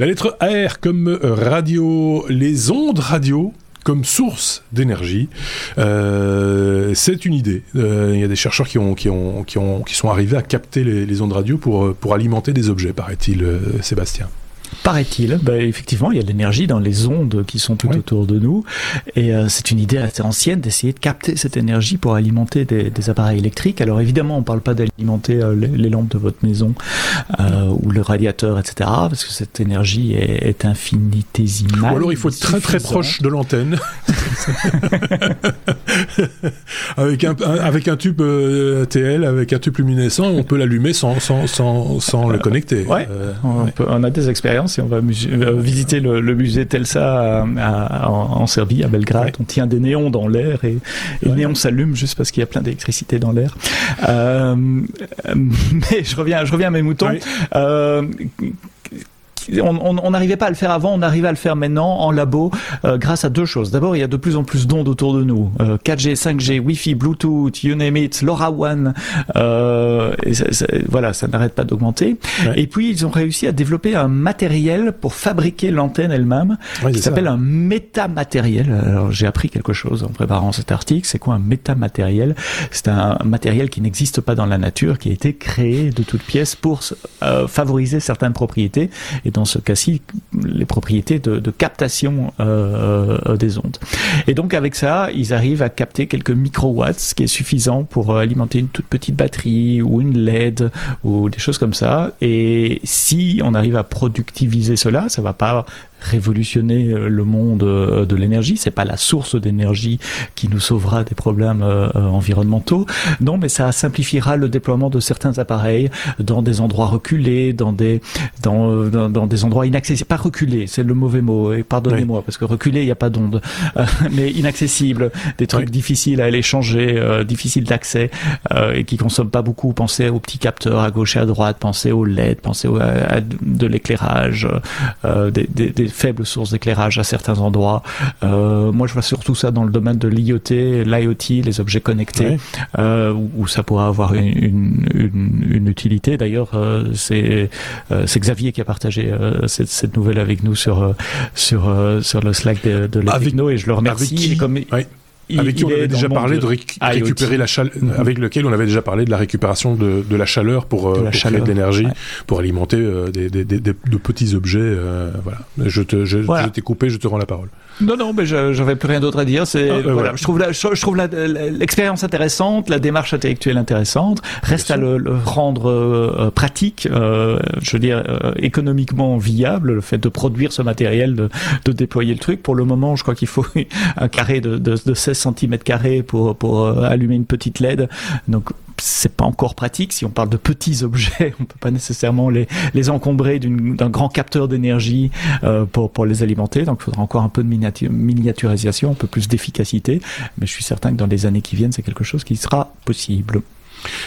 La lettre R comme radio, les ondes radio comme source d'énergie. Euh, c'est une idée. Euh, il y a des chercheurs qui ont, qui ont, qui ont, qui sont arrivés à capter les, ondes radio pour, pour alimenter des objets, paraît-il, Sébastien. Paraît-il, bah, effectivement, il y a de l'énergie dans les ondes qui sont tout autour de nous, et euh, c'est une idée assez ancienne d'essayer de capter cette énergie pour alimenter des, des appareils électriques. Alors évidemment, on ne parle pas d'alimenter euh, les, lampes de votre maison euh, ou le radiateur, etc., parce que cette énergie est, est infinitésimale. Ou alors il faut être très très proche de l'antenne, avec un, avec un tube TL, avec un tube luminescent, on peut l'allumer sans, sans, sans, sans le connecter. Ouais, on, peut, on a des expériences on va euh, visiter le, musée Telsa en, Serbie, à Belgrade. On tient des néons dans l'air et, et les néons s'allument juste parce qu'il y a plein d'électricité dans l'air. Euh, mais je reviens, je reviens à mes moutons. Euh, on n'arrivait pas à le faire avant, on arrive à le faire maintenant en labo euh, grâce à deux choses. D'abord, il y a de plus en plus d'ondes autour de nous. 4G, 5G, Wi-Fi, Bluetooth, you name it, LoRaWAN. Euh, et voilà, ça n'arrête pas d'augmenter. Et puis, ils ont réussi à développer un matériel pour fabriquer l'antenne elle-même qui s'appelle un métamatériel. Alors, j'ai appris quelque chose en préparant cet article. C'est quoi un métamatériel? C'est un matériel qui n'existe pas dans la nature, qui a été créé de toutes pièces pour euh, favoriser certaines propriétés. Et dans ce cas-ci les propriétés de, captation euh, euh, des ondes. Et donc avec ça, ils arrivent à capter quelques microwatts, ce qui est suffisant pour euh, alimenter une toute petite batterie ou une LED ou des choses comme ça. Et si on arrive à productiviser cela, ça va pas révolutionner euh, le monde euh, de l'énergie. C'est pas la source d'énergie qui nous sauvera des problèmes euh, environnementaux. Non, mais ça simplifiera le déploiement de certains appareils dans des endroits reculés, dans des dans dans, des endroits inaccessibles. Pas reculés, c'est le mauvais mot. Et pardonnez-moi parce que reculé, il n'y a pas d'onde, mais inaccessible, des trucs difficiles à aller changer, difficiles d'accès et qui consomment pas beaucoup. Pensez aux petits capteurs à gauche et à droite. Pensez aux LED. Pensez à, de l'éclairage, des, des faibles sources d'éclairage à certains endroits. Euh, moi, je vois surtout ça dans le domaine de l'IoT, l'IoT, les objets connectés, euh, où, ça pourra avoir une, une, une, utilité. D'ailleurs, euh, c'est euh, c'est Xavier qui a partagé euh, cette, cette, nouvelle avec nous sur sur sur le Slack de, de et je le remercie. comme, avec qui on avait déjà parlé de récupérer la chaleur, mm-hmm. avec lequel on avait déjà parlé de la récupération de, de la chaleur pour, euh, pour créer de l'énergie, pour alimenter euh, des, des, des, de petits objets. Euh, voilà. Je te, je, je t'ai coupé, je te rends la parole. Non, non, mais j'avais plus rien d'autre à dire. C'est ah, voilà, je trouve la, je, trouve l'expérience intéressante, la démarche intellectuelle intéressante. Reste à le, le, rendre euh, pratique, euh, je veux dire économiquement viable, le fait de produire ce matériel, de, de déployer le truc. Pour le moment, je crois qu'il faut un carré de, de, de 16 carrés pour pour allumer une petite LED. Donc c'est pas encore pratique. Si on parle de petits objets, on peut pas nécessairement les, les encombrer d'un grand capteur d'énergie euh, pour, pour les alimenter. Donc, il faudra encore un peu de miniaturisation, un peu plus d'efficacité. Mais je suis certain que dans les années qui viennent, c'est quelque chose qui sera possible.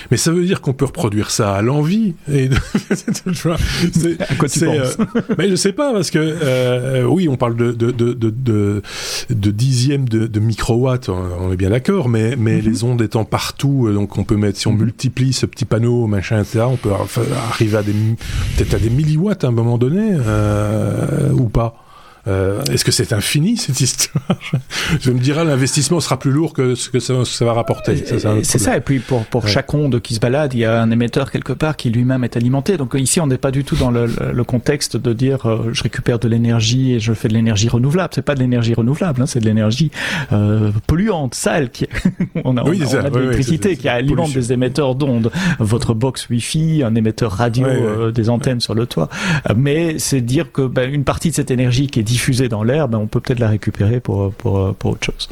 Mais ça veut dire qu'on peut reproduire ça à l'envie. Et à quoi tu penses euh, Mais je sais pas parce que euh, oui, on parle de de de de, de dixièmes de, de microwatts, on est bien d'accord. Mais mais mm-hmm. les ondes étant partout, euh, donc on peut mettre si on mm-hmm. multiplie ce petit panneau machin etc. On peut arriver à des peut-être à des milliwatts à un moment donné euh, ou pas. Euh, Est-ce que c'est infini cette histoire Je me dirais l'investissement sera plus lourd que ce que ça, ça va rapporter. C'est ça, Et puis pour pour chaque onde qui se balade, il y a un émetteur quelque part qui lui-même est alimenté. Donc ici, on n'est pas du tout dans le, le contexte de dire euh, je récupère de l'énergie et je fais de l'énergie renouvelable. C'est pas de l'énergie renouvelable, hein, c'est de l'énergie euh, polluante, sale. Qui... on a, on, a de l'électricité qui alimente des émetteurs d'ondes. Votre box Wi-Fi, un émetteur radio, euh, des antennes sur le toit. Mais c'est dire que ben, une partie de cette énergie qui est diffusée dans l'air, ben, on peut peut-être la récupérer pour, pour, pour autre chose.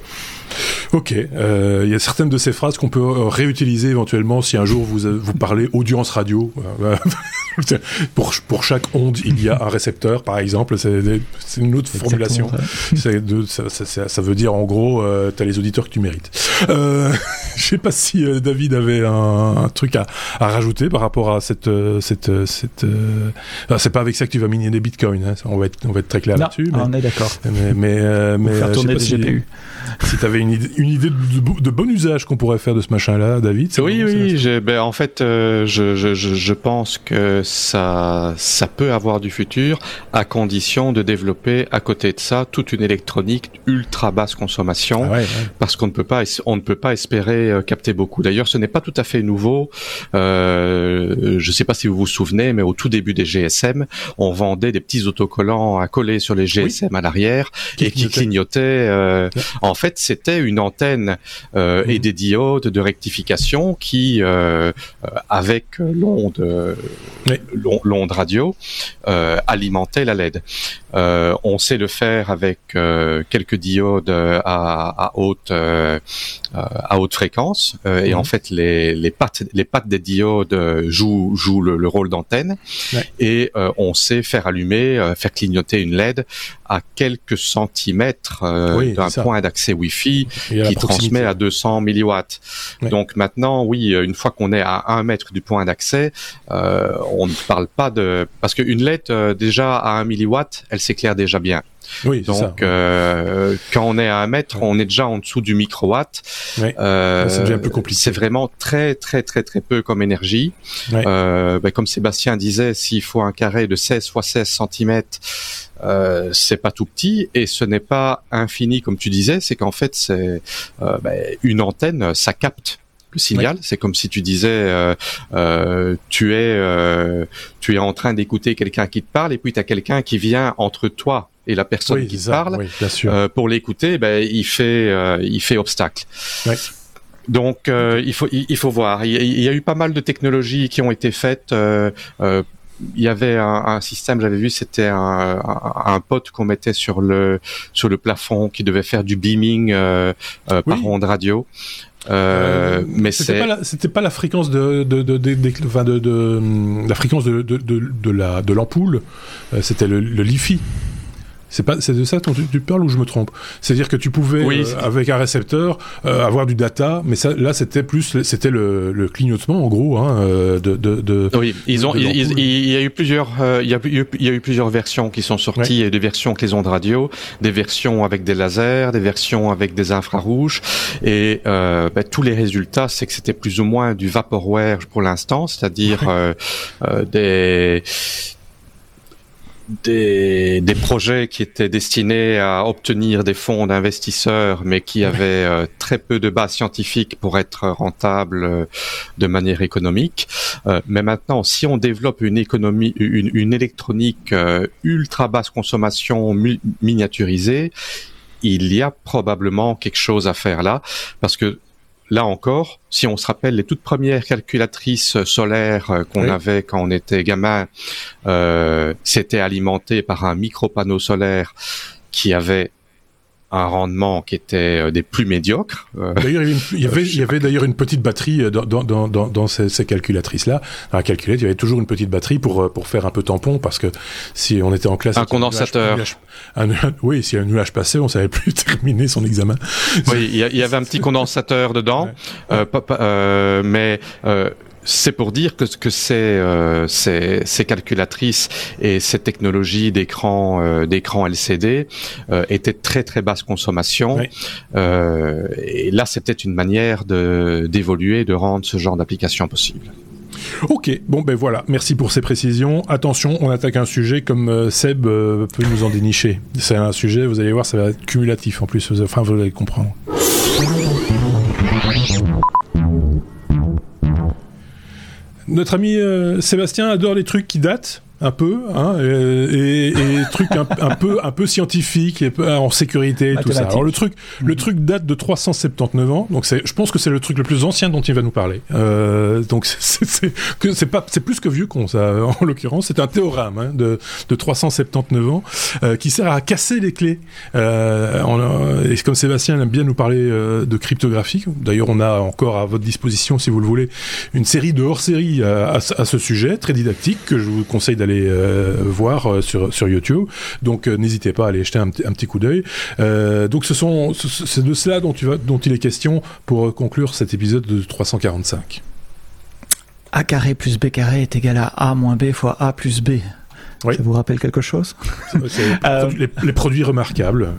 Ok, euh, il y a certaines de ces phrases qu'on peut euh, réutiliser éventuellement si un jour vous, vous parlez audience radio. pour, pour chaque onde, il y a un récepteur, par exemple. C'est une autre formulation. Ça, ça, ça, veut dire en gros, euh, tu as les auditeurs que tu mérites. Euh, je sais pas si euh, David avait un, truc à, à, rajouter par rapport à cette euh, cette euh, cette. c'est pas avec ça que tu vas miner des bitcoins. Hein, on va être on va être très clair là-dessus. On est d'accord. Mais mais, mais faire tourner des GPU. Si tu avais une idée, une idée de, bon usage qu'on pourrait faire de ce machin-là, David. Oui oui. Ben, en fait, je, je, je, je pense que ça ça peut avoir du futur à condition de développer à côté de ça toute une électronique ultra basse consommation, ah parce qu'on ne peut pas on ne peut pas espérer euh, capter beaucoup. D'ailleurs, ce n'est pas tout à fait nouveau. Euh, je ne sais pas si vous vous souvenez, mais au tout début des GSM, on vendait des petits autocollants à coller sur les GSM à l'arrière et qui clignotaient. Euh, en fait, c'était une antenne et mhm. des diodes de rectification qui, avec l'onde l'onde radio, alimentaient la LED. On sait le faire avec quelques diodes à, à haute à haute fréquence. Euh, et en mhm. fait les, les pattes les pattes des diodes euh, jouent jouent le, rôle d'antenne. Et euh, on sait faire allumer faire clignoter une LED à quelques centimètres d'un point d'accès Wi-Fi qui transmet à 200 milliwatts. Donc maintenant, oui, une fois qu'on est à un mètre du point d'accès, on ne parle pas de parce qu'une LED déjà à 1 milliwatt, elle s'éclaire déjà bien. Oui, Donc, euh, quand on est à un mètre, on est déjà en dessous du microwatt. Euh, c'est déjà un peu compliqué. C'est vraiment très, très, très, très peu comme énergie. Euh, ben, comme Sébastien disait, s'il faut un carré de 16 fois 16 cm, euh, c'est pas tout petit et ce n'est pas infini comme tu disais. C'est qu'en fait, c'est euh, ben, une antenne, ça capte le signal. C'est comme si tu disais, euh, euh, tu es, euh, tu es en train d'écouter quelqu'un qui te parle, et puis tu as quelqu'un qui vient entre toi et la personne qui te parle. Euh, pour l'écouter, ben il fait, euh, il fait obstacle. Donc il faut, il, faut voir. Il, y a eu pas mal de technologies qui ont été faites il y avait un, un système, j'avais vu, c'était un, un, un pote qu'on mettait sur le sur le plafond qui devait faire du beaming euh, euh, par onde radio. Euh, mais c'était pas c'était pas la fréquence de de de de, de, de, de la fréquence de de de, la de l'ampoule, euh, c'était le, le LiFi. C'est pas, c'est de ça dont tu, parles ou je me trompe? C'est-à-dire que tu pouvais euh, avec un récepteur euh, avoir du data, mais ça, là c'était plus, c'était le, le, clignotement en gros hein, euh, de, de, de, Oui, ils ont, il, y a eu plusieurs, il y a, il y a eu plusieurs versions qui sont sorties, et des versions avec les ondes radio, des versions avec des lasers, des versions avec des infrarouges, et euh, ben, tous les résultats, c'est que c'était plus ou moins du vaporware pour l'instant, c'est-à-dire des des, des, projets qui étaient destinés à obtenir des fonds d'investisseurs, mais qui avaient euh, très peu de base scientifique pour être rentables euh, de manière économique. Euh, mais maintenant, si on développe une économie, une, une électronique ultra basse consommation miniaturisée, il y a probablement quelque chose à faire là, parce que là encore, si on se rappelle les toutes premières calculatrices solaires euh, qu'on avait quand on était gamin, euh, c'était alimenté par un micro panneau solaire qui avait un rendement qui était euh, des plus médiocres. Euh, d'ailleurs, il y avait, avait, d'ailleurs une petite batterie euh, dans, dans, dans, dans ces, ces calculatrices-là. Dans la calculette, il y avait toujours une petite batterie pour, pour faire un peu tampon, parce que si on était en classe... Un condensateur. oui, si un nuage passait, on savait plus terminer son examen. Oui, il y, avait un petit condensateur dedans, Euh, mais c'est pour dire que, que ces, euh, ces, ces, calculatrices et ces technologies d'écran euh, d'écran LCD euh, étaient très très basse consommation. Et là, c'est peut-être une manière de d'évoluer, de rendre ce genre d'application possible. Ok, bon ben voilà, merci pour ces précisions. Attention, on attaque un sujet comme Seb peut nous en dénicher. C'est un sujet, vous allez voir, ça va être cumulatif en plus, enfin vous allez comprendre. Notre ami euh, Sébastien adore les trucs qui datent un peu, hein, et, et, trucs un, peu un peu scientifiques, et en sécurité et tout ça. Alors le truc, le mhm. truc date de 379 ans, donc c'est, je pense que c'est le truc le plus ancien dont il va nous parler. Euh, donc c'est c'est pas, c'est plus que vieux con ça. En l'occurrence, c'est un théorème hein, de, de 379 ans euh, qui sert à casser les clés. Euh, et comme Sébastien aime bien nous parler euh, de cryptographie, d'ailleurs on a encore à votre disposition, si vous le voulez, une série de hors-série à, à, ce sujet, très didactique que je vous conseille d'aller aller voir sur sur YouTube. Donc n'hésitez pas à aller jeter un, un petit coup d'œil. donc ce sont c'est de cela dont tu vas dont il est question pour conclure cet épisode de 345. A carré plus B carré est égal à A moins B fois A plus B. Ça vous rappelle quelque chose euh, les, produits remarquables.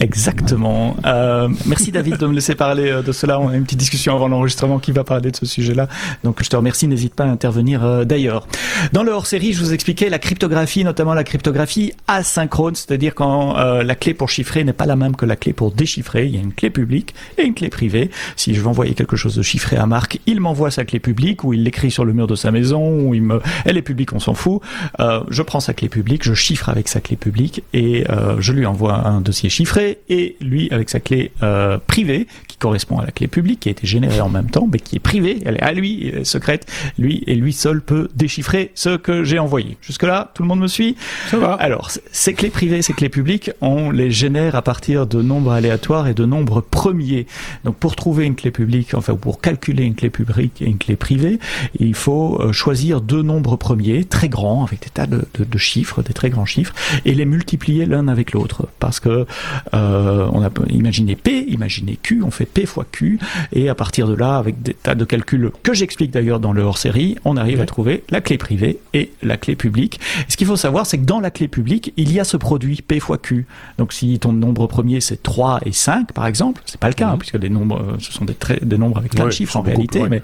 Exactement. Euh, merci David de me laisser parler euh, de cela. On a une petite discussion avant l'enregistrement qui va parler de ce sujet-là. Donc je te remercie. N'hésite pas à intervenir d'ailleurs. Dans le hors-série, je vous expliquais la cryptographie, notamment la cryptographie asynchrone, c'est-à-dire quand la clé pour chiffrer n'est pas la même que la clé pour déchiffrer. Il y a une clé publique et une clé privée. Si je veux envoyer quelque chose de chiffré à Marc, il m'envoie sa clé publique ou il l'écrit sur le mur de sa maison ou il me, elle est publique, on s'en fout. je prends sa clé publique, je chiffre avec sa clé publique et euh, je lui envoie un dossier chiffré et lui avec sa clé euh, privée qui correspond à la clé publique qui a été générée en même temps mais qui est privée, elle est à lui, elle est secrète, lui et lui seul peut déchiffrer ce que j'ai envoyé. Jusque là, tout le monde me suit? Ça va. Alors, ces clés privées, ces clés publiques, on les génère à partir de nombres aléatoires et de nombres premiers. Donc pour trouver une clé publique, enfin pour calculer une clé publique et une clé privée, il faut euh, choisir deux nombres premiers très grands avec des tas de, de, de chiffres, des très grands chiffres, et les multiplier l'un avec l'autre. Parce que euh, on a imaginé P, imaginé Q, on fait P fois Q, et à partir de là, avec des tas de calculs que j'explique d'ailleurs dans le hors-série, on arrive à trouver la clé privée et la clé publique. ce qu'il faut savoir, c'est que dans la clé publique, il y a ce produit P fois Q. Donc si ton nombre premier c'est 3 et 5 par exemple, c'est pas le cas, hein, mhm. puisque des nombres, euh, ce sont des, des nombres avec plein de chiffres en réalité, mais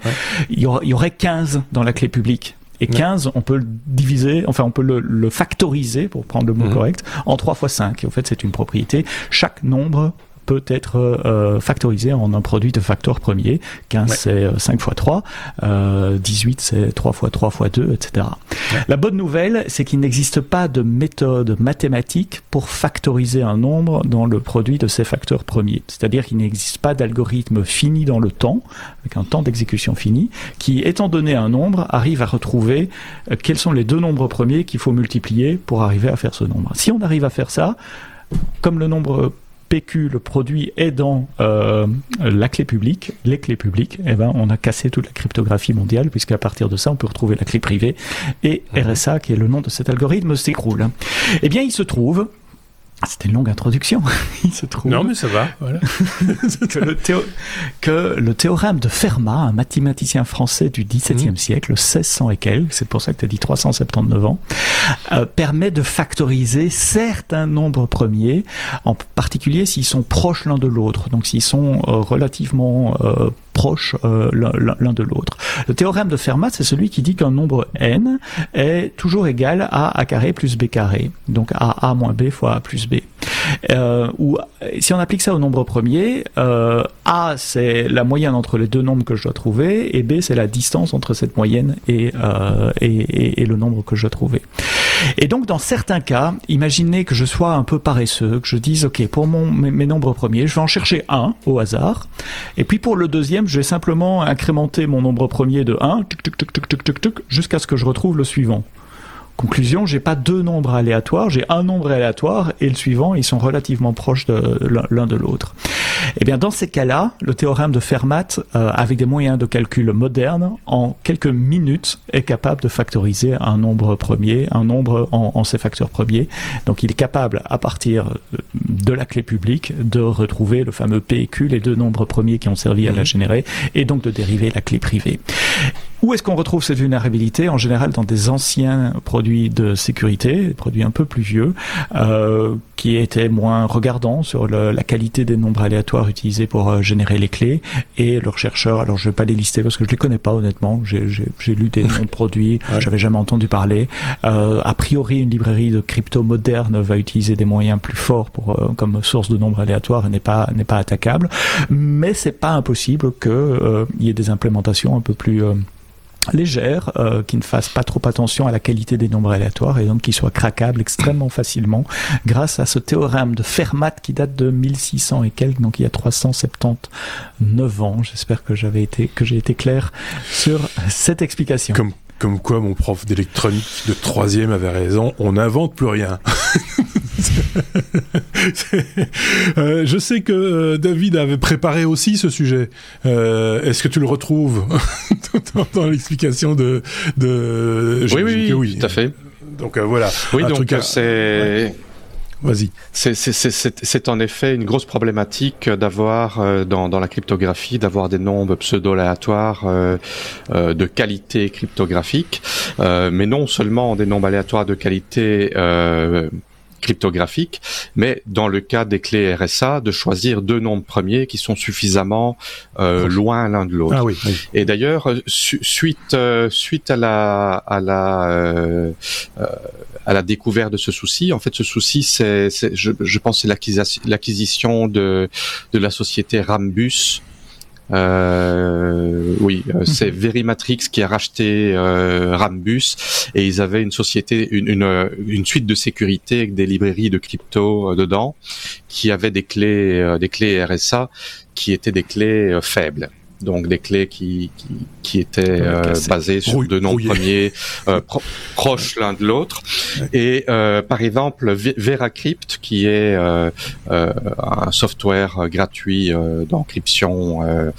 il, y aurait, il y aurait 15 dans la clé publique. Et 15, on peut le diviser, enfin on peut le, le factoriser, pour prendre le mot mhm. correct, en 3 fois 5. Et en fait, c'est une propriété. Chaque nombre peut être euh, factorisé en un produit de facteur premier. 15 c'est 5 x 3, euh, 18 c'est 3 x 3 x 2, etc. La bonne nouvelle, c'est qu'il n'existe pas de méthode mathématique pour factoriser un nombre dans le produit de ces facteurs premiers. C'est-à-dire qu'il n'existe pas d'algorithme fini dans le temps, avec un temps d'exécution fini, qui, étant donné un nombre, arrive à retrouver euh, quels sont les deux nombres premiers qu'il faut multiplier pour arriver à faire ce nombre. Si on arrive à faire ça, comme le nombre PQ, le produit est dans euh, la clé publique, les clés publiques, eh ben, on a cassé toute la cryptographie mondiale, puisqu'à partir de ça, on peut retrouver la clé privée, et mhm. RSA, qui est le nom de cet algorithme, s'écroule. Eh bien, il se trouve ah, c'était une longue introduction. Il se trouve. Non, mais ça va. Voilà. que, le théorème de Fermat, un mathématicien français du XVIIe mmh. siècle, 1600 et quelques, c'est pour ça que tu as dit 379 ans, euh, permet de factoriser certains nombres premiers, en particulier s'ils sont proches l'un de l'autre. Donc s'ils sont euh, relativement euh, proches euh, l'un de l'autre. Le théorème de Fermat, c'est celui qui dit qu'un nombre n est toujours égal à a carré plus b carré, donc à a moins b fois a plus b. Euh, ou si on applique ça au nombre premier, euh, a c'est la moyenne entre les deux nombres que je dois trouver, et b c'est la distance entre cette moyenne et, euh, et, et, le nombre que je dois trouver. Et donc dans certains cas, imaginez que je sois un peu paresseux, que je dise ok pour mon, mes, mes nombres premiers, je vais en chercher un au hasard, et puis pour le deuxième, je vais simplement incrémenter mon nombre premier de 1 jusqu'à ce que je retrouve le suivant. Conclusion, j'ai pas deux nombres aléatoires, j'ai un nombre aléatoire et le suivant, ils sont relativement proches de l'un de l'autre. Eh bien, dans ces cas-là, le théorème de Fermat, euh, avec des moyens de calcul modernes, en quelques minutes, est capable de factoriser un nombre premier, un nombre en, en ses facteurs premiers. Donc, il est capable, à partir de la clé publique, de retrouver le fameux PQ, les deux nombres premiers qui ont servi à la mhm. générer, et donc de dériver la clé privée. Où est-ce qu'on retrouve cette vulnérabilité En général, dans des anciens produits de sécurité, des produits un peu plus vieux, euh, qui étaient moins regardants sur le, la qualité des nombres aléatoires utilisés pour euh, générer les clés? Et leurs chercheurs, alors je vais pas les lister parce que je les connais pas honnêtement. J'ai lu des noms de produits, j'avais jamais entendu parler. Euh, a priori, une librairie de crypto moderne va utiliser des moyens plus forts pour euh, comme source de nombres aléatoires et n'est pas n'est pas attaquable. Mais c'est pas impossible que euh, il y ait des implémentations un peu plus légère, euh, qui ne fasse pas trop attention à la qualité des nombres aléatoires et donc qui soit craquable extrêmement facilement grâce à ce théorème de Fermat qui date de 1600 et quelques, donc il y a 379 ans. J'espère que j'avais été que j'ai été clair sur cette explication. Comme comme quoi mon prof d'électronique de troisième avait raison, on n'invente plus rien. Euh, je sais que euh, David avait préparé aussi ce sujet. Euh, Est-ce que tu le retrouves dans, dans l'explication de, de oui, oui, oui, tout à fait. Donc voilà. Oui, donc c'est. Vas-y. C'est en effet une grosse problématique d'avoir euh, dans, dans, la cryptographie d'avoir des nombres pseudo-aléatoires euh, euh, de qualité cryptographique, mais non seulement des nombres aléatoires de qualité cryptographique, mais dans le cas des clés RSA, de choisir deux nombres premiers qui sont suffisamment loin l'un de l'autre. Ah oui, Et d'ailleurs, suite suite à la à la à la découverte de ce souci. En fait, ce souci, c'est, je, je pense, c'est l'acquisition de, de la société Rambus. Euh, oui, euh, mhm. c'est Verimatrix qui a racheté euh, Rambus et ils avaient une société, une, une, une, suite de sécurité avec des librairies de crypto euh, dedans, qui avaient des clés, des clés RSA qui étaient des clés faibles donc des clés qui, qui, qui étaient euh, basées sur deux noms premiers euh, proches l'un de l'autre. Et euh, par exemple, VeraCrypt, qui est euh, euh, un software gratuit d'encryption,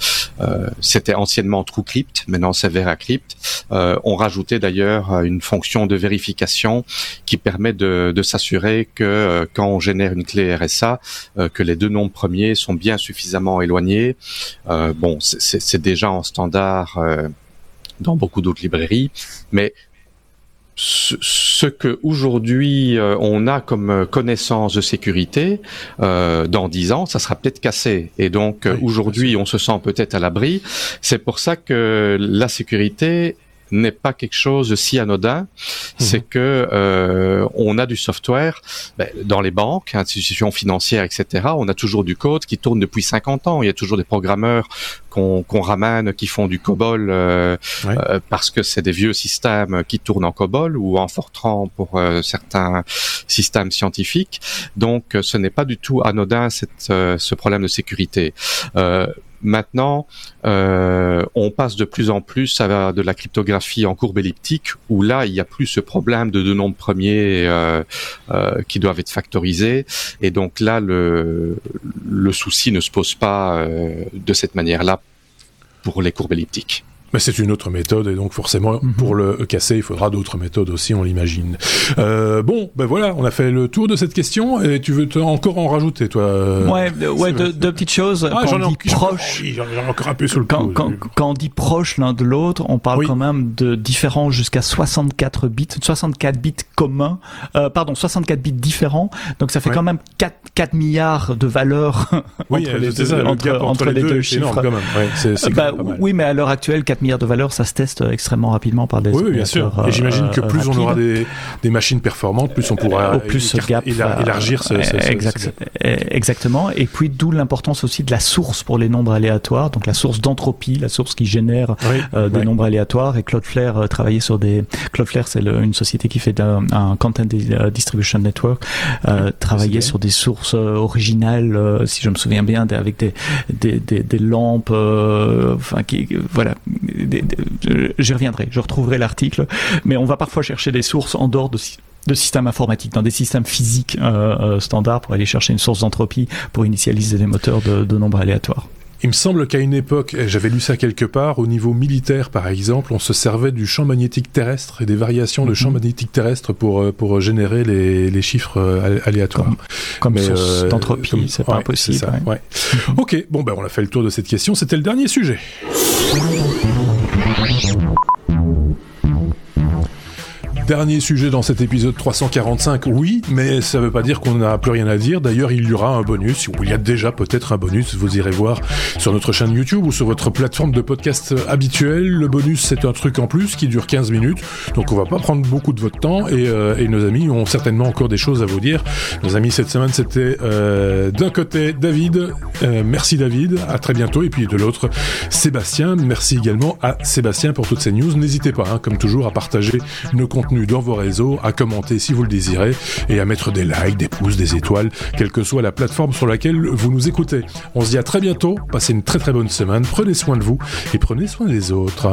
c'était anciennement TrueCrypt, maintenant c'est VeraCrypt. on rajoutait d'ailleurs une fonction de vérification qui permet de, de s'assurer que quand on génère une clé RSA, que les deux noms premiers sont bien suffisamment éloignés. bon, c'est c'est déjà en standard euh, dans beaucoup d'autres librairies, mais ce, que aujourd'hui euh, on a comme connaissance de sécurité, euh, dans dix ans, ça sera peut-être cassé. Et donc aujourd'hui, on se sent peut-être à l'abri. C'est pour ça que la sécurité n'est pas quelque chose de si anodin. Mhm. C'est que euh, on a du software ben, dans les banques, institutions financières, etc. On a toujours du code qui tourne depuis 50 ans. Il y a toujours des programmeurs qu'on ramène qui font du COBOL euh, euh, parce que c'est des vieux systèmes qui tournent en COBOL ou en Fortran pour euh, certains systèmes scientifiques. Donc, ce n'est pas du tout anodin cette, ce problème de sécurité. Maintenant, euh, on passe de plus en plus à de la cryptographie en courbe elliptique, où là, il n'y a plus ce problème de deux nombres premiers euh, euh, qui doivent être factorisés. Et donc là, le, le souci ne se pose pas de cette manière-là pour les courbes elliptiques. Mais c'est une autre méthode et donc forcément mhm. pour le casser il faudra d'autres méthodes aussi on l'imagine. Euh, bon ben voilà on a fait le tour de cette question et tu veux encore en rajouter toi euh, Ouais ouais deux, petites choses. Ah, quand on dit proche, j'en ai encore un peu sur le quand, quand, quand, on dit proche l'un de l'autre on parle quand même de différents jusqu'à 64 bits 64 bits communs euh, pardon 64 bits différents donc ça fait quand même 4, 4 milliards de valeurs oui, entre, les deux, entre, entre, les, deux, chiffres. Quand même. Ouais, c'est, bah, oui mais à l'heure actuelle 4 milliards de valeur, ça se teste extrêmement rapidement par des. Oui, bien sûr. Et j'imagine que plus on aura des, des, machines performantes, plus on pourra plus gap, élargir ce, exact, Exactement. Et puis d'où l'importance aussi de la source pour les nombres aléatoires, donc la source d'entropie, la source qui génère euh, des nombres aléatoires. Et Cloudflare euh, travaillait sur des. Cloudflare, c'est une société qui fait un, un Content Distribution Network, euh, travaillait sur des sources euh, originales, si je me souviens bien, avec des des, des, des lampes, enfin qui voilà j'y reviendrai, je retrouverai l'article, mais on va parfois chercher des sources en dehors de, de systèmes informatiques, dans des systèmes physiques euh, euh, standards pour aller chercher une source d'entropie pour initialiser des moteurs de, de nombres aléatoires. Il me semble qu'à une époque, j'avais lu ça quelque part, au niveau militaire par exemple, on se servait du champ magnétique terrestre et des variations de champ mhm. magnétique terrestre pour, euh, pour générer les, les chiffres aléatoires. Comme, source d'entropie, c'est pas impossible. Ça, ouais. ok, bon ben on a fait le tour de cette question, c'était le dernier sujet. Dernier sujet dans cet épisode 345, oui, mais ça ne veut pas dire qu'on n'a plus rien à dire. D'ailleurs, il y aura un bonus, ou il y a déjà peut-être un bonus, vous irez voir sur notre chaîne YouTube ou sur votre plateforme de podcast habituelle. Le bonus, c'est un truc en plus qui dure 15 minutes, donc on va pas prendre beaucoup de votre temps et, euh, et nos amis ont certainement encore des choses à vous dire. Nos amis cette semaine, c'était euh, d'un côté David, euh, merci David, à très bientôt, et puis de l'autre Sébastien, merci également à Sébastien pour toutes ces news. N'hésitez pas, hein, comme toujours, à partager nos contenus dans vos réseaux, à commenter si vous le désirez et à mettre des likes, des pouces, des étoiles, quelle que soit la plateforme sur laquelle vous nous écoutez. On se dit à très bientôt, passez une très très bonne semaine, prenez soin de vous et prenez soin des autres.